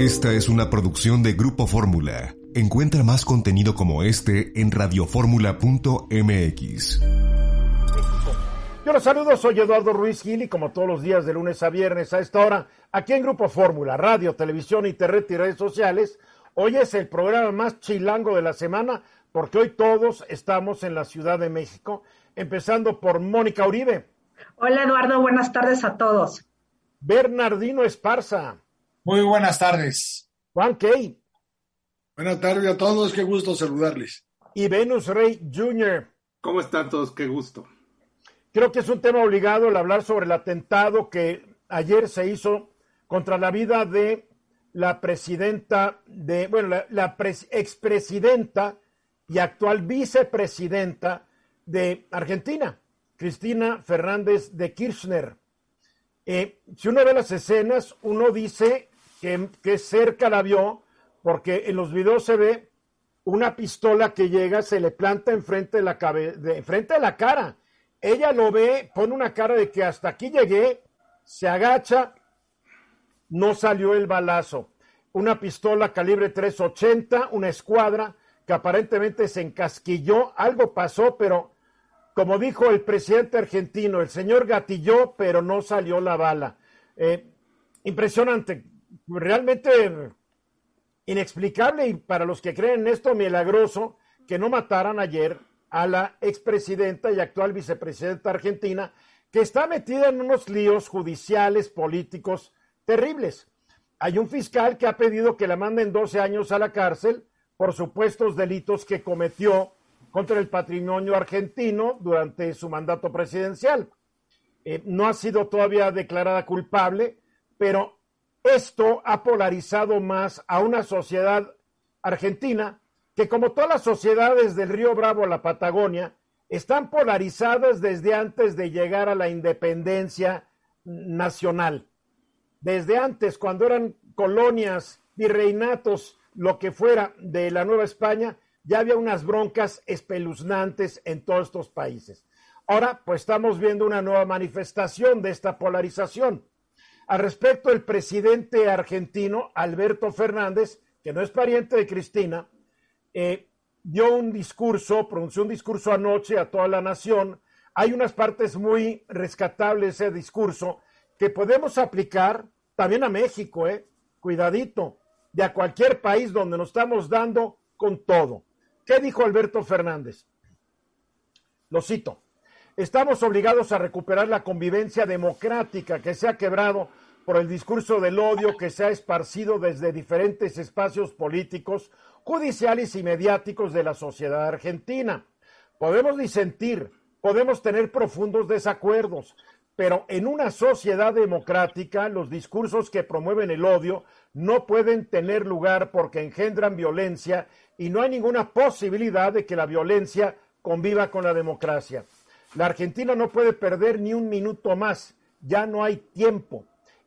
Esta es una producción de Grupo Fórmula. Encuentra más contenido como este en radioformula.mx. Yo los saludo, soy Eduardo Ruiz Gil y como todos los días de lunes a viernes a esta hora, aquí en Grupo Fórmula, radio, televisión, internet y redes sociales, hoy es el programa más chilango de la semana porque hoy todos estamos en la Ciudad de México, empezando por Mónica Uribe. Hola Eduardo, buenas tardes a todos. Bernardino Esparza. Muy buenas tardes. Juan Key. Buenas tardes a todos, qué gusto saludarles. Y Venus Rey Jr. ¿Cómo están todos? Qué gusto. Creo que es un tema obligado el hablar sobre el atentado que ayer se hizo contra la vida de la presidenta de, bueno, la, la expresidenta y actual vicepresidenta de Argentina, Cristina Fernández de Kirchner. Eh, si uno ve las escenas, uno dice que, cerca la vio, porque en los videos se ve una pistola que llega, se le planta enfrente de la, de, enfrente de la cara. Ella lo ve, pone una cara de que hasta aquí llegué, se agacha, no salió el balazo. Una pistola calibre 380, una escuadra que aparentemente se encasquilló, algo pasó, pero como dijo el presidente argentino, el señor gatilló, pero no salió la bala. Eh, impresionante, realmente inexplicable y para los que creen en esto, milagroso que no mataran ayer a la expresidenta y actual vicepresidenta argentina, que está metida en unos líos judiciales, políticos terribles. Hay un fiscal que ha pedido que la manden 12 años a la cárcel por supuestos delitos que cometió contra el patrimonio argentino durante su mandato presidencial. Eh, no ha sido todavía declarada culpable, pero esto ha polarizado más a una sociedad argentina que como todas las sociedades del Río Bravo a la Patagonia, están polarizadas desde antes de llegar a la independencia nacional. Desde antes, cuando eran colonias, virreinatos, lo que fuera de la Nueva España, ya había unas broncas espeluznantes en todos estos países. Ahora, pues estamos viendo una nueva manifestación de esta polarización. Al respecto, el presidente argentino, Alberto Fernández, que no es pariente de Cristina, eh, dio un discurso, pronunció un discurso anoche a toda la nación. Hay unas partes muy rescatables de ese discurso que podemos aplicar también a México, ¿eh? Cuidadito, de a cualquier país donde nos estamos dando con todo. ¿Qué dijo Alberto Fernández? Lo cito. Estamos obligados a recuperar la convivencia democrática que se ha quebrado por el discurso del odio que se ha esparcido desde diferentes espacios políticos, judiciales y mediáticos de la sociedad argentina. Podemos disentir, podemos tener profundos desacuerdos, pero en una sociedad democrática los discursos que promueven el odio no pueden tener lugar porque engendran violencia y no hay ninguna posibilidad de que la violencia conviva con la democracia. La Argentina no puede perder ni un minuto más, ya no hay tiempo.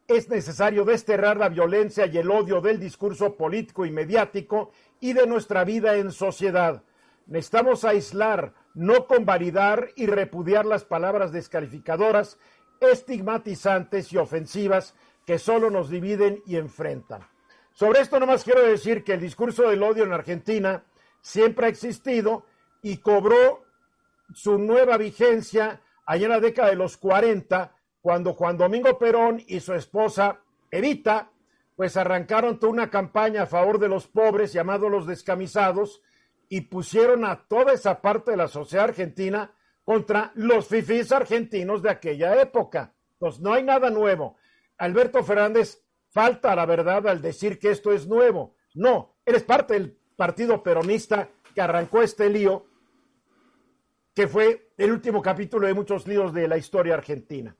Es necesario desterrar la violencia y el odio del discurso político y mediático y de nuestra vida en sociedad. Necesitamos aislar, no convalidar y repudiar las palabras descalificadoras, estigmatizantes y ofensivas que solo nos dividen y enfrentan. Sobre esto nomás quiero decir que el discurso del odio en Argentina siempre ha existido y cobró su nueva vigencia allá en la década de los 40, cuando Juan Domingo Perón y su esposa Evita, pues arrancaron toda una campaña a favor de los pobres, llamados los descamisados, y pusieron a toda esa parte de la sociedad argentina contra los fifís argentinos de aquella época. Pues no hay nada nuevo. Alberto Fernández falta la verdad al decir que esto es nuevo. No, eres parte del partido peronista que arrancó este lío, que fue el último capítulo de muchos líos de la historia argentina.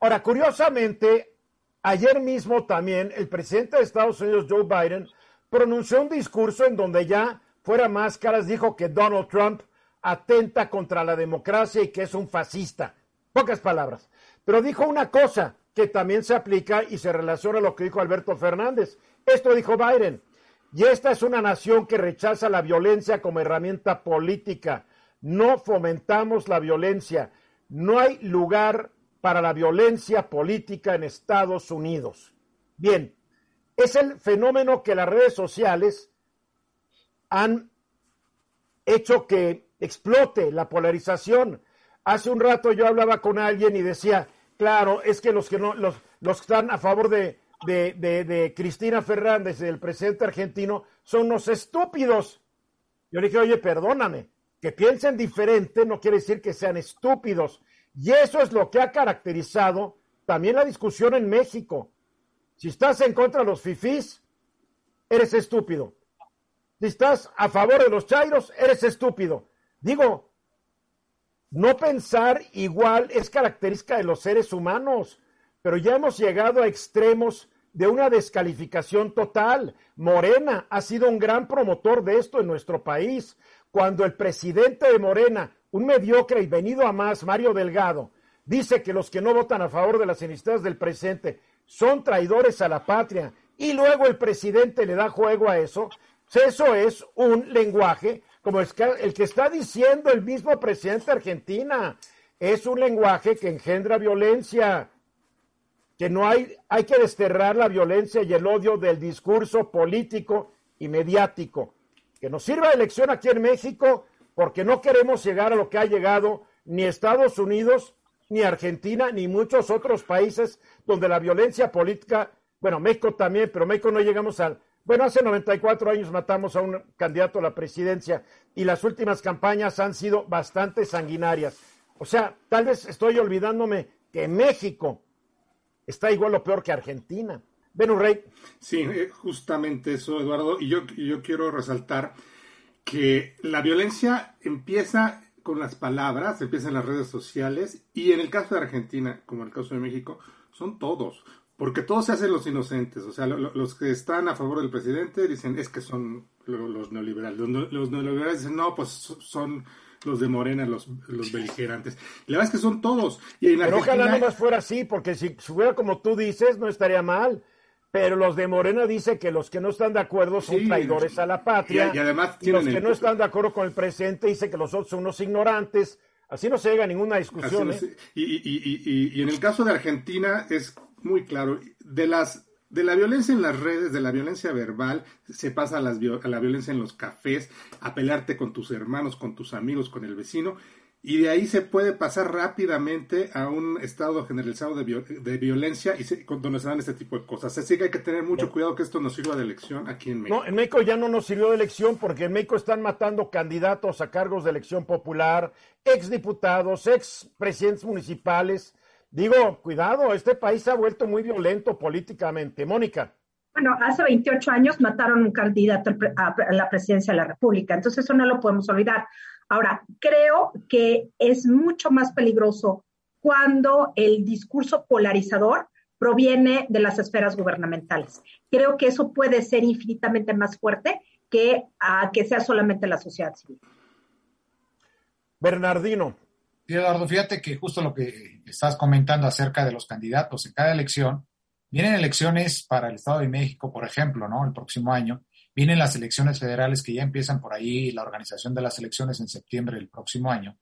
Ahora, curiosamente, ayer mismo también el presidente de Estados Unidos, Joe Biden, pronunció un discurso en donde ya fuera máscaras dijo que Donald Trump atenta contra la democracia y que es un fascista. Pocas palabras. Pero dijo una cosa, que también se aplica y se relaciona a lo que dijo Alberto Fernández. Esto dijo Biden. Y esta es una nación que rechaza la violencia como herramienta política. No fomentamos la violencia. No hay lugar para la violencia política en Estados Unidos. Bien, es el fenómeno que las redes sociales han hecho que explote la polarización. Hace un rato yo hablaba con alguien y decía, claro, es que los que no, los, los que están a favor de, Cristina Fernández, del presidente argentino, son unos estúpidos. Yo le dije, oye, perdóname, que piensen diferente no quiere decir que sean estúpidos. Y eso es lo que ha caracterizado también la discusión en México. Si estás en contra de los fifís, eres estúpido. Si estás a favor de los chairos, eres estúpido. Digo, no pensar igual es característica de los seres humanos, pero ya hemos llegado a extremos de una descalificación total. Morena ha sido un gran promotor de esto en nuestro país. Cuando el presidente de Morena, un mediocre y venido a más, Mario Delgado, dice que los que no votan a favor de las iniciativas del presidente son traidores a la patria y luego el presidente le da juego a eso, eso es un lenguaje como el que está diciendo el mismo presidente de Argentina. Es un lenguaje que engendra violencia, que no hay, hay que desterrar la violencia y el odio del discurso político y mediático. Que nos sirva de lección aquí en México, porque no queremos llegar a lo que ha llegado ni Estados Unidos, ni Argentina, ni muchos otros países donde la violencia política, bueno, México también, pero México no llegamos al bueno, hace 94 años matamos a un candidato a la presidencia y las últimas campañas han sido bastante sanguinarias. O sea, tal vez estoy olvidándome que México está igual o peor que Argentina. Ven, Rey. Sí, eh, justamente eso, Eduardo. Y yo, yo quiero resaltar que la violencia empieza con las palabras, empieza en las redes sociales y en el caso de Argentina, como en el caso de México, son todos. Porque todos se hacen los inocentes, o sea, los que están a favor del presidente dicen es que son los neoliberales. Los, neoliberales dicen no, pues son los de Morena, los, los beligerantes. la verdad es que son todos. Y en Pero ojalá no más fuera así, porque si fuera como tú dices, no estaría mal. Pero los de Morena dicen que los que no están de acuerdo son traidores a la patria. Y, además y los que no están de acuerdo con el presidente dicen que los otros son unos ignorantes. Así no se llega a ninguna discusión. ¿eh? y, en el caso de Argentina es muy claro. De las de la violencia en las redes, de la violencia verbal, se pasa a, las, a, la violencia en los cafés, a pelearte con tus hermanos, con tus amigos, con el vecino, y de ahí se puede pasar rápidamente a un estado generalizado de, de violencia y se, donde se dan este tipo de cosas. Así que hay que tener mucho cuidado que esto nos sirva de elección aquí en México. No, en México ya no nos sirvió de elección porque en México están matando candidatos a cargos de elección popular, exdiputados, ex presidentes municipales, Digo, cuidado, este país se ha vuelto muy violento políticamente. Mónica. Bueno, hace 28 años mataron un candidato a la presidencia de la República, entonces eso no lo podemos olvidar. Ahora, creo que es mucho más peligroso cuando el discurso polarizador proviene de las esferas gubernamentales. Creo que eso puede ser infinitamente más fuerte que a que sea solamente la sociedad civil. Bernardino. Eduardo, fíjate que justo lo que estás comentando acerca de los candidatos en cada elección, vienen elecciones para el Estado de México, por ejemplo, ¿no? El próximo año. Vienen las elecciones federales que ya empiezan por ahí, la organización de las elecciones en septiembre del próximo año.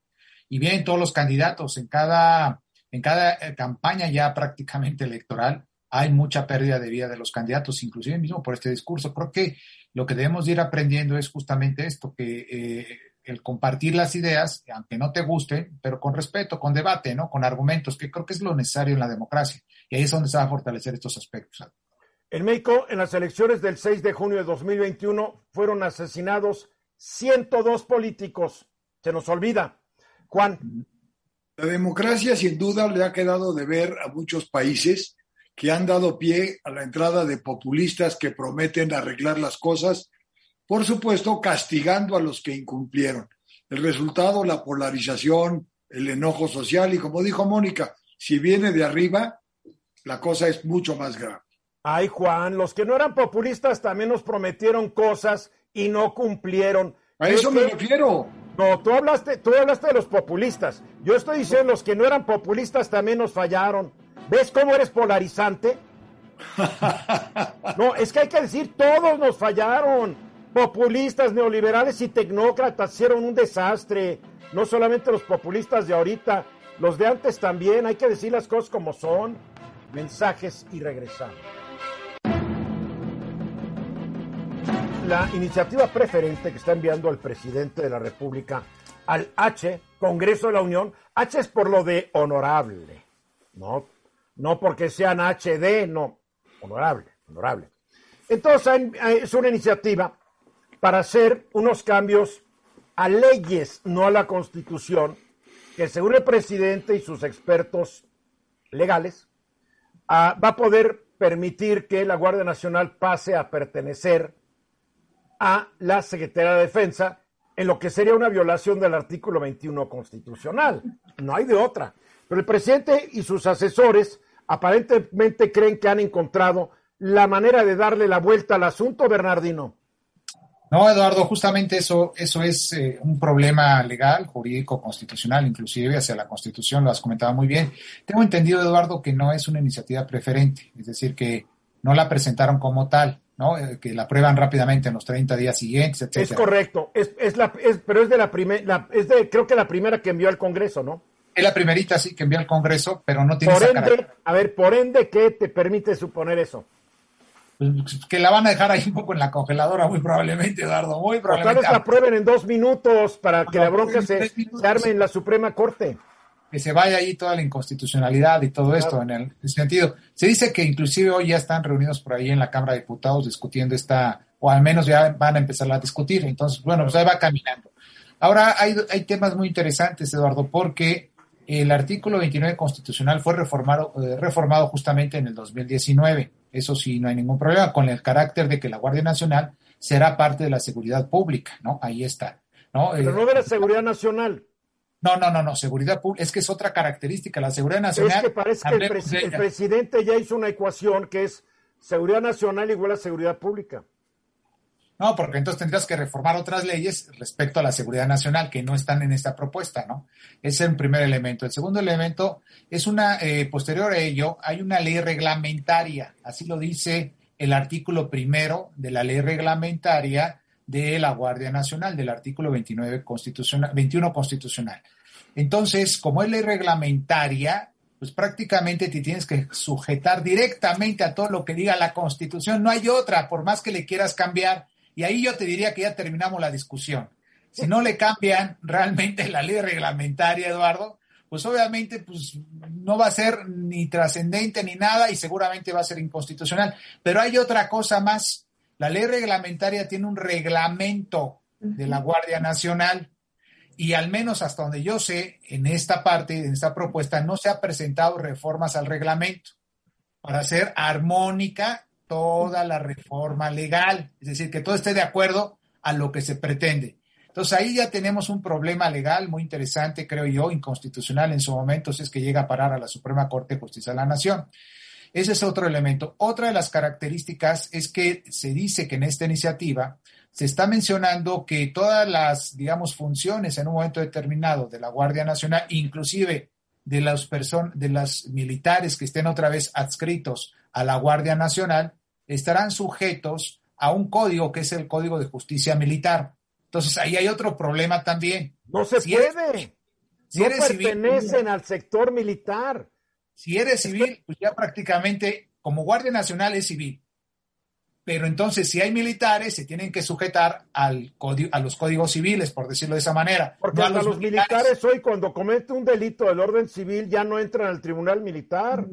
Y vienen todos los candidatos. En cada, en cada eh, campaña ya prácticamente electoral hay mucha pérdida de vida de los candidatos, inclusive mismo por este discurso. Creo que lo que debemos ir aprendiendo es justamente esto, que eh, el compartir las ideas, aunque no te gusten, pero con respeto, con debate, ¿no? Con argumentos, que creo que es lo necesario en la democracia. Y ahí es donde se va a fortalecer estos aspectos. En México, en las elecciones del 6 de junio de 2021, fueron asesinados 102 políticos. Se nos olvida. Juan. La democracia, sin duda, le ha quedado de ver a muchos países que han dado pie a la entrada de populistas que prometen arreglar las cosas por supuesto, castigando a los que incumplieron. El resultado, la polarización, el enojo social y como dijo Mónica, si viene de arriba, la cosa es mucho más grave. Ay, Juan, los que no eran populistas también nos prometieron cosas y no cumplieron. A eso me refiero. No, tú hablaste, tú hablaste de los populistas. Yo estoy diciendo los que no eran populistas también nos fallaron. ¿Ves cómo eres polarizante? No, es que hay que decir, todos nos fallaron populistas, neoliberales y tecnócratas hicieron un desastre. No solamente los populistas de ahorita, los de antes también. Hay que decir las cosas como son. Mensajes y regresamos. la iniciativa preferente que está enviando el presidente de la República al H, Congreso de la Unión, H es por lo de honorable, no, no porque sean HD, no, honorable, honorable. Entonces es una iniciativa para hacer unos cambios a leyes, no a la Constitución, que según el presidente y sus expertos legales, ah, va a poder permitir que la Guardia Nacional pase a pertenecer a la Secretaría de Defensa en lo que sería una violación del artículo 21 constitucional. No hay de otra. Pero el presidente y sus asesores aparentemente creen que han encontrado la manera de darle la vuelta al asunto, Bernardino. No, Eduardo, justamente eso, eso es eh, un problema legal, jurídico, constitucional, inclusive hacia la Constitución, lo has comentado muy bien. Tengo entendido, Eduardo, que no es una iniciativa preferente, es decir, que no la presentaron como tal, ¿no? Eh, que la aprueban rápidamente en los 30 días siguientes, etc. Es correcto, es, es la, es, pero es de la primera, es de, creo que la primera que envió al Congreso, ¿no? Es la primerita, sí, que envió al Congreso, pero no tiene por ende, A ver, por ende, ¿qué te permite suponer eso? Pues, que la van a dejar ahí un poco en la congeladora, muy probablemente, Eduardo, muy probablemente. Tal vez la aprueben en dos minutos para que la bronca se, arme en la Suprema Corte. Que se vaya ahí toda la inconstitucionalidad y todo esto en el sentido. Se dice que inclusive hoy ya están reunidos por ahí en la Cámara de Diputados discutiendo esta, o al menos ya van a empezar a discutir. Entonces, bueno, pues ahí va caminando. Ahora hay, hay temas muy interesantes, Eduardo, porque el artículo 29 constitucional fue reformado, eh, reformado justamente en el 2019 eso sí, no hay ningún problema, con el carácter de que la Guardia Nacional será parte de la seguridad pública, ¿no? Ahí está. ¿no? Pero no de la seguridad nacional. No, no, no, no, seguridad pública, es que es otra característica, la seguridad nacional. Es que parece que el, presidente ya hizo una ecuación que es seguridad nacional igual a seguridad pública. No, porque entonces tendrías que reformar otras leyes respecto a la seguridad nacional que no están en esta propuesta, ¿no? Ese es el primer elemento. El segundo elemento es una, eh, posterior a ello, hay una ley reglamentaria, así lo dice el artículo primero de la ley reglamentaria de la Guardia Nacional, del artículo 29 constitucional, 21 constitucional. Entonces, como es ley reglamentaria, pues prácticamente te tienes que sujetar directamente a todo lo que diga la Constitución. No hay otra, por más que le quieras cambiar. Y ahí yo te diría que ya terminamos la discusión. Si no le cambian realmente la ley reglamentaria, Eduardo, pues obviamente pues, no va a ser ni trascendente ni nada y seguramente va a ser inconstitucional. Pero hay otra cosa más. La ley reglamentaria tiene un reglamento de la Guardia Nacional y al menos hasta donde yo sé, en esta parte, en esta propuesta, no se ha presentado reformas al reglamento para hacer armónica toda la reforma legal, es decir, que todo esté de acuerdo a lo que se pretende. Entonces ahí ya tenemos un problema legal muy interesante, creo yo, inconstitucional en su momento, si es que llega a parar a la Suprema Corte de Justicia de la Nación. Ese es otro elemento. Otra de las características es que se dice que en esta iniciativa se está mencionando que todas las, digamos, funciones en un momento determinado de la Guardia Nacional, inclusive de las personas, de las militares que estén otra vez adscritos a la Guardia Nacional estarán sujetos a un código que es el Código de Justicia Militar. Entonces ahí hay otro problema también. No se puede. si no eres pertenecen al sector militar. Si eres civil, pues ya prácticamente como Guardia Nacional es civil. Pero entonces, si hay militares, se tienen que sujetar al a los códigos civiles, por decirlo de esa manera. Porque hasta los, militares. hoy, cuando comete un delito del orden civil, ya no entran al tribunal militar.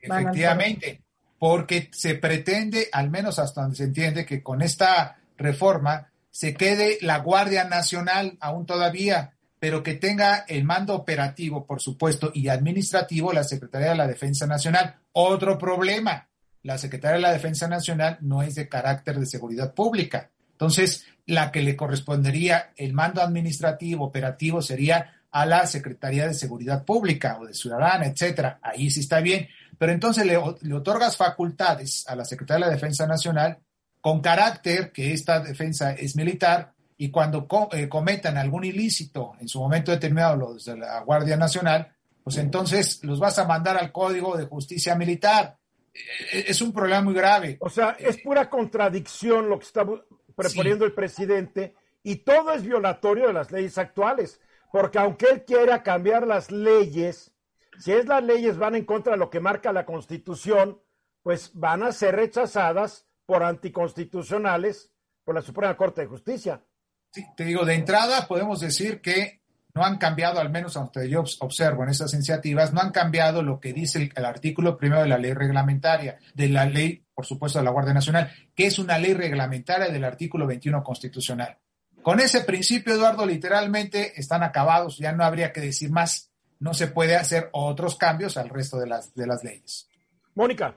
Efectivamente porque se pretende, al menos hasta donde se entiende, que con esta reforma se quede la Guardia Nacional aún todavía, pero que tenga el mando operativo, por supuesto, y administrativo la Secretaría de la Defensa Nacional. Otro problema, la Secretaría de la Defensa Nacional no es de carácter de seguridad pública. Entonces, la que le correspondería el mando administrativo, operativo, sería a la Secretaría de Seguridad Pública o de Ciudadana, etcétera. Ahí sí está bien pero entonces le, otorgas facultades a la Secretaría de la Defensa Nacional con carácter que esta defensa es militar y cuando eh, cometan algún ilícito en su momento determinado los de la Guardia Nacional, pues entonces los vas a mandar al Código de Justicia Militar. E, e, es un problema muy grave. O sea, es pura contradicción lo que está proponiendo el presidente y todo es violatorio de las leyes actuales, porque aunque él quiera cambiar las leyes, si es las leyes van en contra de lo que marca la Constitución, pues van a ser rechazadas por anticonstitucionales por la Suprema Corte de Justicia. Sí, te digo, de entrada podemos decir que no han cambiado, al menos aunque yo observo en estas iniciativas, no han cambiado lo que dice el, artículo primero de la ley reglamentaria, de la ley, por supuesto, de la Guardia Nacional, que es una ley reglamentaria del artículo 21 constitucional. Con ese principio, Eduardo, literalmente están acabados, ya no habría que decir más, no se puede hacer otros cambios al resto de las, de las leyes. Mónica.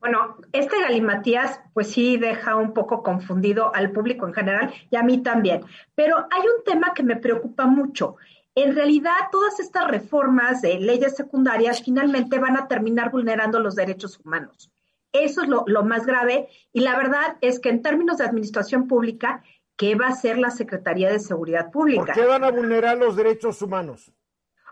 Bueno, este galimatías pues sí deja un poco confundido al público en general y a mí también. Pero hay un tema que me preocupa mucho. En realidad, todas estas reformas de leyes secundarias finalmente van a terminar vulnerando los derechos humanos. Eso es lo, lo más grave y la verdad es que en términos de administración pública, ¿qué va a hacer la Secretaría de Seguridad Pública? ¿Por qué van a vulnerar los derechos humanos?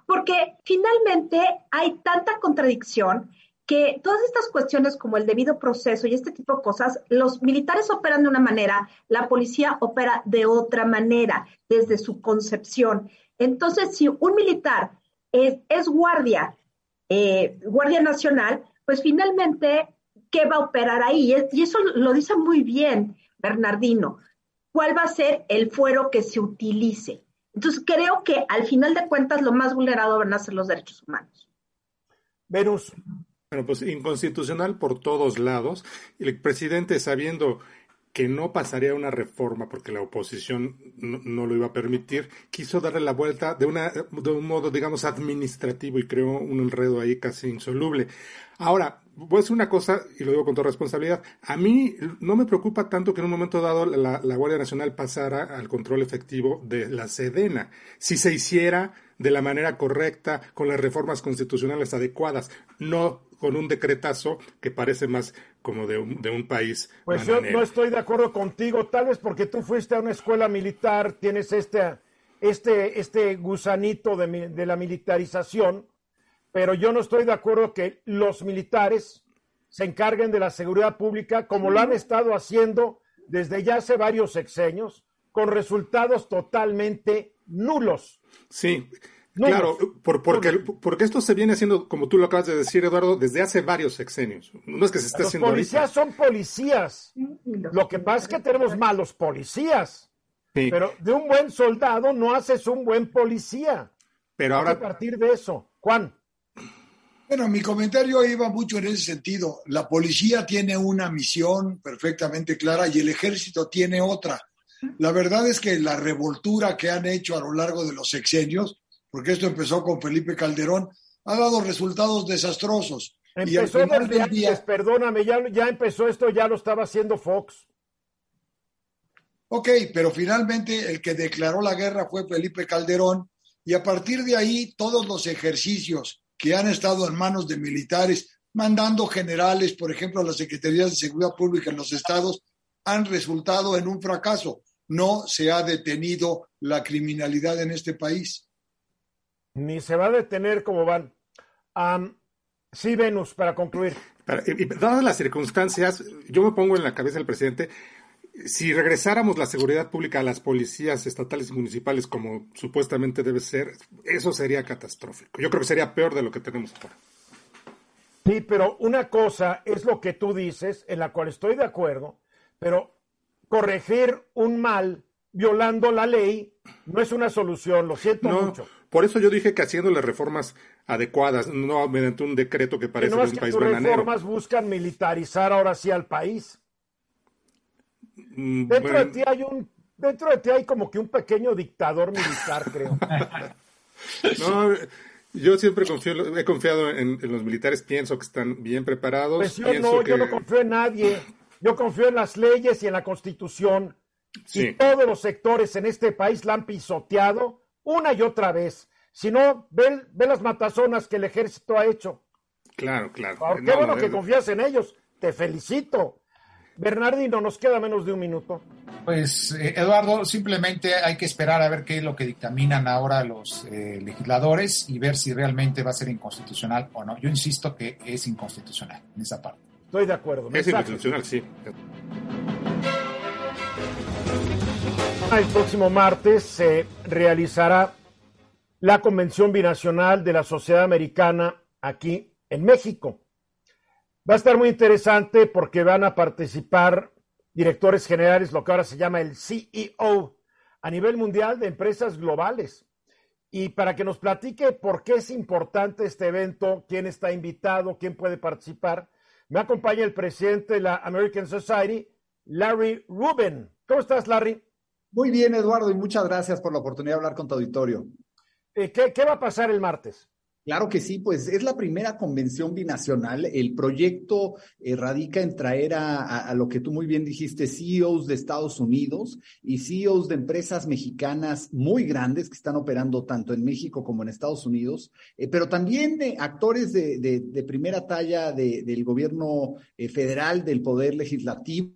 Porque finalmente hay tanta contradicción que todas estas cuestiones como el debido proceso y este tipo de cosas, los militares operan de una manera, la policía opera de otra manera desde su concepción. Entonces, si un militar es, guardia, eh, guardia nacional, pues finalmente, ¿qué va a operar ahí? Y eso lo dice muy bien Bernardino. ¿Cuál va a ser el fuero que se utilice? Entonces, creo que al final de cuentas lo más vulnerado van a ser los derechos humanos. Venus. Bueno, pues inconstitucional por todos lados. El presidente, sabiendo que no pasaría una reforma porque la oposición no, lo iba a permitir, quiso darle la vuelta de, una, de un modo, digamos, administrativo y creó un enredo ahí casi insoluble. Ahora, voy a decir una cosa, y lo digo con toda responsabilidad, a mí no me preocupa tanto que en un momento dado la, la Guardia Nacional pasara al control efectivo de la Sedena. Si se hiciera de la manera correcta, con las reformas constitucionales adecuadas, no con un decretazo que parece más como de un, de un país. Pues bananero. yo no estoy de acuerdo contigo, tal vez porque tú fuiste a una escuela militar, tienes este, este, este gusanito de, de la militarización, pero yo no estoy de acuerdo que los militares se encarguen de la seguridad pública como lo han estado haciendo desde ya hace varios sexenios, con resultados totalmente nulos. Sí, no, claro, por, porque, porque esto se viene haciendo, como tú lo acabas de decir, Eduardo, desde hace varios sexenios. No es que se esté Los haciendo policías ahorita. son policías. Lo que pasa es que tenemos malos policías. Sí. Pero de un buen soldado no haces un buen policía. Pero ahora, que partir de eso. Juan. Bueno, mi comentario iba mucho en ese sentido. La policía tiene una misión perfectamente clara y el ejército tiene otra. La verdad es que la revoltura que han hecho a lo largo de los sexenios, porque esto empezó con Felipe Calderón, ha dado resultados desastrosos. y al Empezó final desde del día, antes, perdóname, ya, ya empezó esto, ya lo estaba haciendo Fox. ok, pero finalmente el que declaró la guerra fue Felipe Calderón y a partir de ahí todos los ejercicios que han estado en manos de militares, mandando generales, por ejemplo, a las Secretarías de Seguridad Pública en los estados, han resultado en un fracaso. No se ha detenido la criminalidad en este país. Ni se va a detener como van. Am, sí, Venus, para concluir. para- y- y dadas las circunstancias, yo me pongo en la cabeza del presidente, si regresáramos la seguridad pública a las policías estatales y municipales como supuestamente debe ser, eso sería catastrófico. Yo creo que sería peor de lo que tenemos ahora. Sí, pero una cosa es lo que tú dices, en la cual estoy de acuerdo, pero corregir un mal violando la ley no es una solución, lo siento No, mucho. por eso yo dije que haciendo las reformas adecuadas, no mediante un decreto que Que parece no de es un que país tus bananero. reformas buscan militarizar ahora sí al país. Mm, Dentro bueno, de ti hay un, dentro de ti hay como que un pequeño dictador militar, creo. no, yo siempre confío, he confiado en, en los militares, pienso que están bien preparados. Pues yo pienso no, que, yo no confío en nadie. Yo confío en las leyes y en la constitución. Sí. Y todos los sectores en este país la han pisoteado una y otra vez. Si no, ve, ve las matazonas que el ejército ha hecho. Claro, claro. Ahora, No, qué bueno no, que no. confías en ellos. Te felicito. Bernardino, nos queda menos de un minuto. Pues, eh, Eduardo, simplemente hay que esperar a ver qué es lo que dictaminan ahora los eh, legisladores y ver si realmente va a ser inconstitucional o no. Yo insisto que es inconstitucional en esa parte. Estoy de acuerdo. Es Mensaje. inconstitucional, sí. El próximo martes se realizará la Convención Binacional de la Sociedad Americana aquí en México. Va a estar muy interesante porque van a participar directores generales, lo que ahora se llama el CEO a nivel mundial de empresas globales. Y para que nos platique por qué es importante este evento, quién está invitado, quién puede participar, me acompaña el presidente de la American Society, Larry Rubin. ¿Cómo estás, Larry? Muy bien, Eduardo, y muchas gracias por la oportunidad de hablar con tu auditorio. Eh, ¿qué, ¿Qué va a pasar el martes? Claro que sí, pues es la primera convención binacional. El proyecto eh, radica en traer a, a, lo que tú muy bien dijiste, CEOs de Estados Unidos y CEOs de empresas mexicanas muy grandes que están operando tanto en México como en Estados Unidos, eh, pero también de actores de, de, de primera talla de, del gobierno federal, del poder legislativo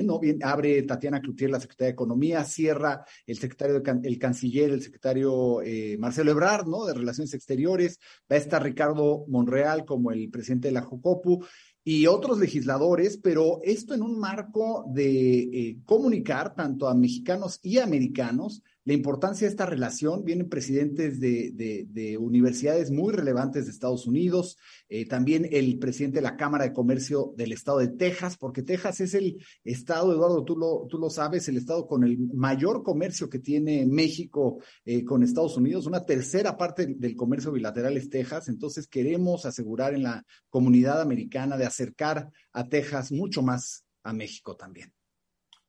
¿no? Abre Tatiana Cloutier, la secretaria de Economía, cierra el secretario, de, el canciller, el secretario eh, Marcelo Ebrard, ¿no? De Relaciones Exteriores, va a estar Ricardo Monreal como el presidente de la Jocopu y otros legisladores, pero esto en un marco de eh, comunicar tanto a mexicanos y americanos la importancia de esta relación. Vienen presidentes de, de, de universidades muy relevantes de Estados Unidos, eh, también el presidente de la Cámara de Comercio del estado de Texas, porque Texas es el estado, Eduardo, tú lo, tú lo sabes, el estado con el mayor comercio que tiene México eh, con Estados Unidos. Una tercera parte del comercio bilateral es Texas, entonces queremos asegurar en la comunidad americana de acercar a Texas mucho más a México también.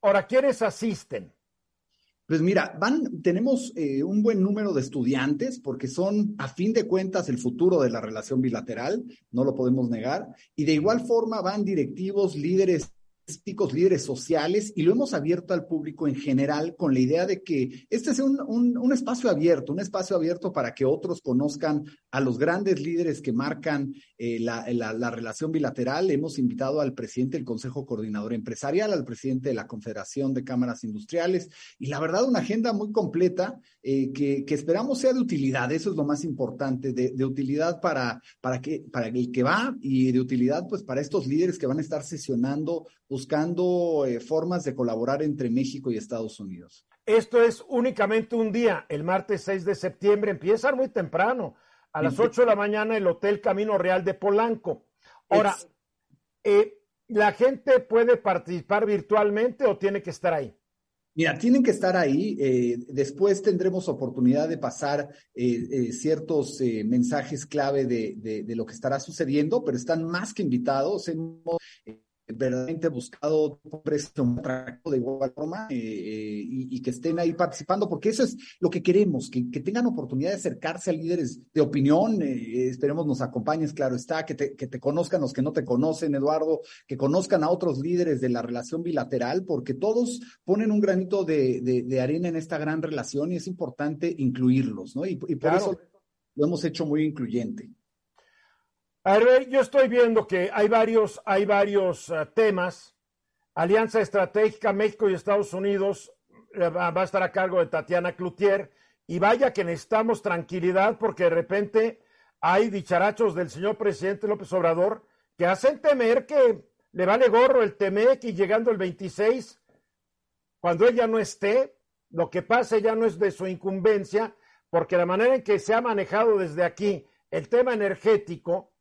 Ahora, ¿quiénes asisten? Pues mira, van, tenemos eh, un buen número de estudiantes porque son, a fin de cuentas, el futuro de la relación bilateral, no lo podemos negar, y de igual forma van directivos, líderes líderes sociales y lo hemos abierto al público en general con la idea de que este sea un, un, espacio abierto, un espacio abierto para que otros conozcan a los grandes líderes que marcan eh, la, la, la, relación bilateral. Hemos invitado al presidente del Consejo Coordinador Empresarial, al presidente de la Confederación de Cámaras Industriales y la verdad una agenda muy completa eh, que, que, esperamos sea de utilidad. Eso es lo más importante, de, de utilidad para, para, que, para el que va y de utilidad pues para estos líderes que van a estar sesionando buscando eh, formas de colaborar entre México y Estados Unidos. Esto es únicamente un día, el martes 6 de septiembre, empieza muy temprano, a las 8 de la mañana, el Hotel Camino Real de Polanco. Ahora, eh, ¿la gente puede participar virtualmente o tiene que estar ahí? Mira, tienen que estar ahí. Eh, después tendremos oportunidad de pasar eh, eh, ciertos mensajes clave de, de, de, lo que estará sucediendo, pero están más que invitados. Hemos verdaderamente buscado un precio de igual forma eh, eh, y, y, que estén ahí participando, porque eso es lo que queremos, que, que tengan oportunidad de acercarse a líderes de opinión, eh, esperemos nos acompañes, claro está, que te, que te conozcan los que no te conocen, Eduardo, que conozcan a otros líderes de la relación bilateral, porque todos ponen un granito de, de, de arena en esta gran relación y es importante incluirlos, ¿no? Y, y por claro. eso lo hemos hecho muy incluyente. A ver, yo estoy viendo que hay varios, hay varios uh, temas. Alianza Estratégica México y Estados Unidos uh, va a estar a cargo de Tatiana Cloutier. Y vaya que necesitamos tranquilidad porque de repente hay dicharachos del señor presidente López Obrador que hacen temer que le vale gorro el Temec y llegando el 26, cuando ella no esté, lo que pase ya no es de su incumbencia, porque la manera en que se ha manejado desde aquí el tema energético,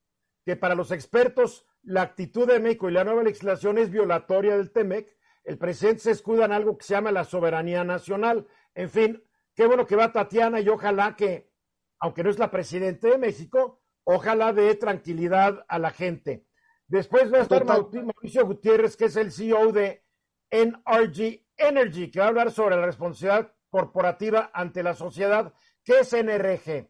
que para los expertos la actitud de México y la nueva legislación es violatoria del TEMEC, el presidente se escuda en algo que se llama la soberanía nacional. En fin, qué bueno que va Tatiana y ojalá que, aunque no es la presidenta de México, ojalá dé tranquilidad a la gente. Después va a estar Mauricio Gutiérrez, que es el CEO de NRG Energy, que va a hablar sobre la responsabilidad corporativa ante la sociedad. ¿Qué es NRG?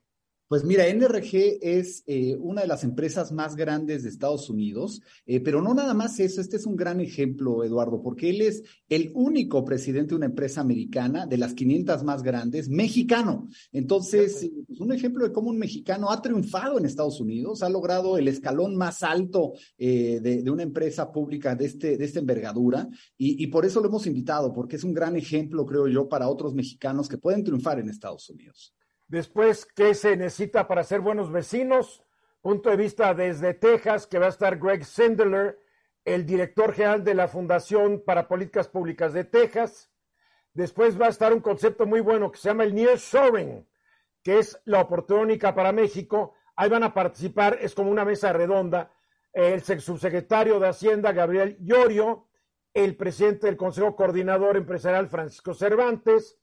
Pues mira, NRG es eh, una de las empresas más grandes de Estados Unidos, eh, pero no nada más eso, este es un gran ejemplo, Eduardo, porque él es el único presidente de una empresa americana, de las 500 más grandes, mexicano. Entonces, sí. pues un ejemplo de cómo un mexicano ha triunfado en Estados Unidos, ha logrado el escalón más alto eh, de, de, una empresa pública de, este, de esta envergadura, y, y por eso lo hemos invitado, porque es un gran ejemplo, creo yo, para otros mexicanos que pueden triunfar en Estados Unidos. Después, ¿qué se necesita para ser buenos vecinos? Punto de vista desde Texas, que va a estar Greg Sindler, el director general de la Fundación para Políticas Públicas de Texas. Después va a estar un concepto muy bueno que se llama el nearshoring, que es la oportunidad para México. Ahí van a participar, es como una mesa redonda, el subsecretario de Hacienda, Gabriel Llorio, el presidente del Consejo Coordinador Empresarial Francisco Cervantes,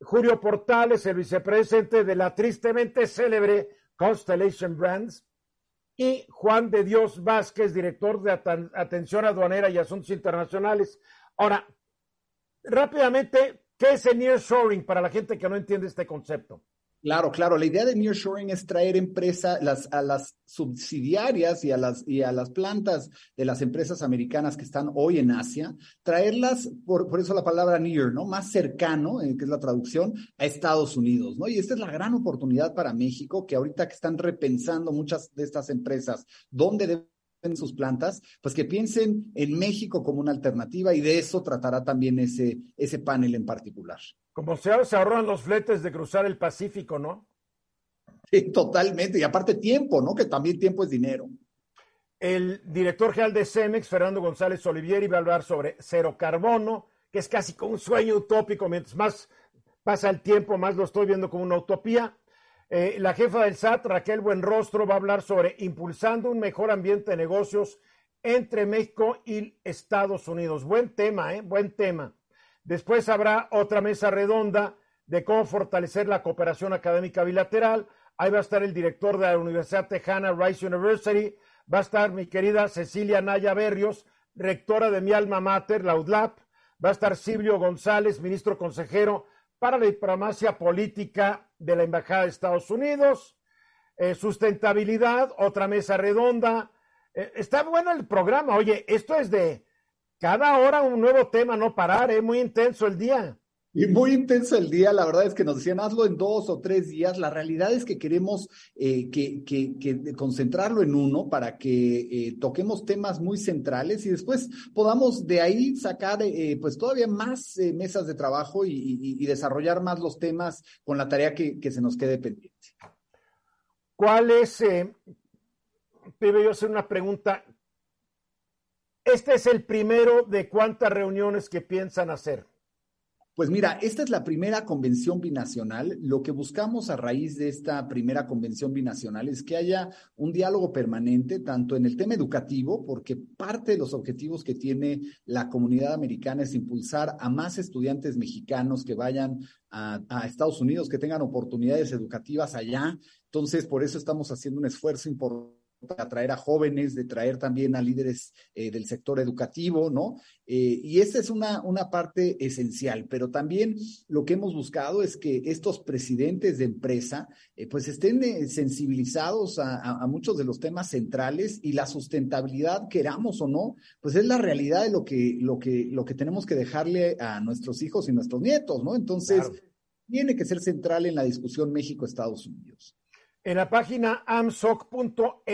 Julio Portales, el vicepresidente de la tristemente célebre Constellation Brands, y Juan de Dios Vázquez, director de Atención Aduanera y Asuntos Internacionales. Ahora, rápidamente, ¿qué es el nearshoring para la gente que no entiende este concepto? Claro, claro. La idea de nearshoring es traer empresas las, a las subsidiarias y a las, y a las plantas de las empresas americanas que están hoy en Asia, traerlas, por, por eso la palabra near, ¿no? Más cercano, eh, que es la traducción, a Estados Unidos, ¿no? Y esta es la gran oportunidad para México, que ahorita que están repensando muchas de estas empresas, ¿dónde deben sus plantas, pues que piensen en México como una alternativa y de eso tratará también ese, ese panel en particular. Como se, se ahorran los fletes de cruzar el Pacífico, ¿no? Sí, totalmente. Y aparte tiempo, ¿no? Que también tiempo es dinero. El director general de CEMEX, Fernando González Olivieri, va a hablar sobre cero carbono, que es casi como un sueño utópico. Mientras más pasa el tiempo, más lo estoy viendo como una utopía. Eh, la jefa del SAT, Raquel Buenrostro, va a hablar sobre impulsando un mejor ambiente de negocios entre México y Estados Unidos. Buen tema, ¿eh? Buen tema. Después habrá otra mesa redonda de cómo fortalecer la cooperación académica bilateral. Ahí va a estar el director de la Universidad Tejana, Rice University. Va a estar mi querida Cecilia Naya Berrios, rectora de mi alma mater, la UDLAP. Va a estar Silvio González, ministro consejero para la diplomacia política de la Embajada de Estados Unidos. Eh, sustentabilidad, otra mesa redonda. Eh, está bueno el programa. Oye, esto es de cada hora un nuevo tema, no parar, es ¿eh? muy intenso el día. Y muy intenso el día, la verdad es que nos decían hazlo en dos o tres días. La realidad es que queremos eh, que, que, concentrarlo en uno para que eh, toquemos temas muy centrales y después podamos de ahí sacar pues todavía más mesas de trabajo y, desarrollar más los temas con la tarea que, se nos quede pendiente. ¿Cuál es, eh, yo hacer una pregunta, este es el primero de cuántas reuniones que piensan hacer. Pues mira, esta es la primera convención binacional. Lo que buscamos a raíz de esta primera convención binacional es que haya un diálogo permanente, tanto en el tema educativo, porque parte de los objetivos que tiene la comunidad americana es impulsar a más estudiantes mexicanos que vayan a, Estados Unidos, que tengan oportunidades educativas allá. Entonces, por eso estamos haciendo un esfuerzo importante atraer a jóvenes, de traer también a líderes eh, del sector educativo, ¿no? Eh, y esa es una, una parte esencial, pero también lo que hemos buscado es que estos presidentes de empresa eh, pues estén sensibilizados a, a, muchos de los temas centrales y la sustentabilidad, queramos o no, pues es la realidad de lo que, lo que, lo que tenemos que dejarle a nuestros hijos y nuestros nietos, ¿no? Entonces, tiene que ser central en la discusión México-Estados Unidos. En la página amsoc.mx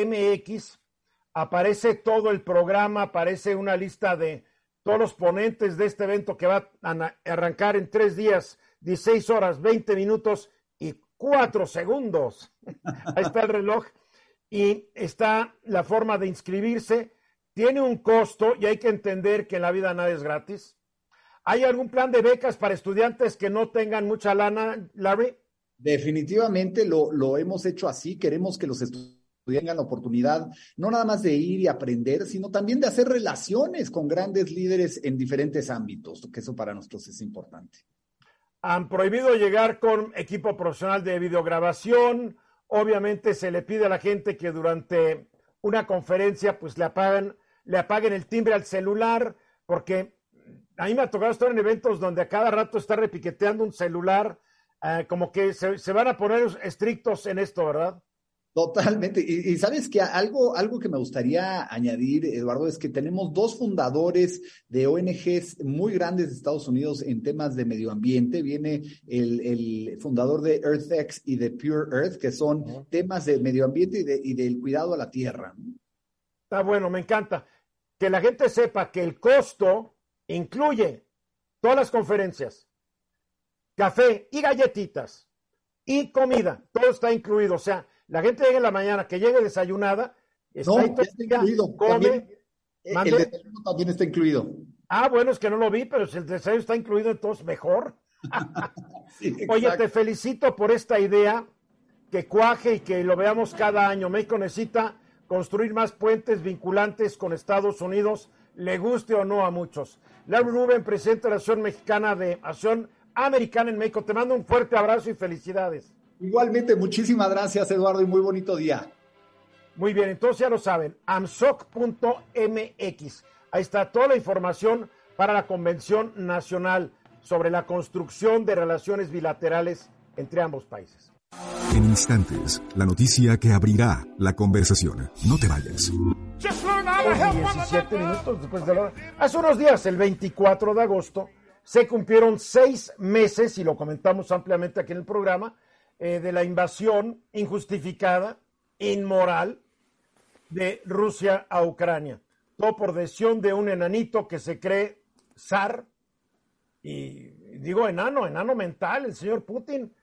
aparece todo el programa, aparece una lista de todos los ponentes de este evento que va a arrancar en tres días, 16 horas, 20 minutos y 4 segundos. Ahí está el reloj. Y está la forma de inscribirse. Tiene un costo y hay que entender que en la vida nada es gratis. ¿Hay algún plan de becas para estudiantes que no tengan mucha lana, Larry? Definitivamente lo, lo hemos hecho así. Queremos que los estudiantes tengan la oportunidad no nada más de ir y aprender, sino también de hacer relaciones con grandes líderes en diferentes ámbitos, que eso para nosotros es importante. Han prohibido llegar con equipo profesional de videograbación. Obviamente se le pide a la gente que durante una conferencia pues le apaguen, le apaguen el timbre al celular, porque a mí me ha tocado estar en eventos donde a cada rato está repiqueteando un celular Ah, como que se, van a poner estrictos en esto, ¿verdad? Totalmente. Y, sabes que algo, algo que me gustaría añadir, Eduardo, es que tenemos dos fundadores de ONGs muy grandes de Estados Unidos en temas de medio ambiente. Viene el, fundador de EarthX y de Pure Earth, que son temas de medio ambiente y, de, y del cuidado a la tierra. Está bueno, me encanta. Que la gente sepa que el costo incluye todas las conferencias, café y galletitas y comida, todo está incluido. O sea, la gente llega en la mañana, que llegue desayunada, está, no, está incluido. come. También, eh, el desayuno también está incluido. Ah, bueno, es que no lo vi, pero si el desayuno está incluido, entonces mejor. Oye, te felicito por esta idea que cuaje y que lo veamos cada año. México necesita construir más puentes vinculantes con Estados Unidos, le guste o no a muchos. Larry Rubén, presidente de la Asociación Mexicana de Acción Americana en México. Te mando un fuerte abrazo y felicidades. Igualmente, muchísimas gracias, Eduardo, y muy bonito día. Muy bien, entonces ya lo saben, amsoc.mx. Ahí está toda la información para la Convención Nacional sobre la construcción de relaciones bilaterales entre ambos países. En instantes, la noticia que abrirá la conversación. No te vayas. 17 minutos después de la hora. Hace unos días, el 24 de agosto, se cumplieron seis meses, y lo comentamos ampliamente aquí en el programa, eh, de la invasión injustificada, inmoral, de Rusia a Ucrania. Todo por decisión de un enanito que se cree zar, y digo enano, enano mental, el señor Putin,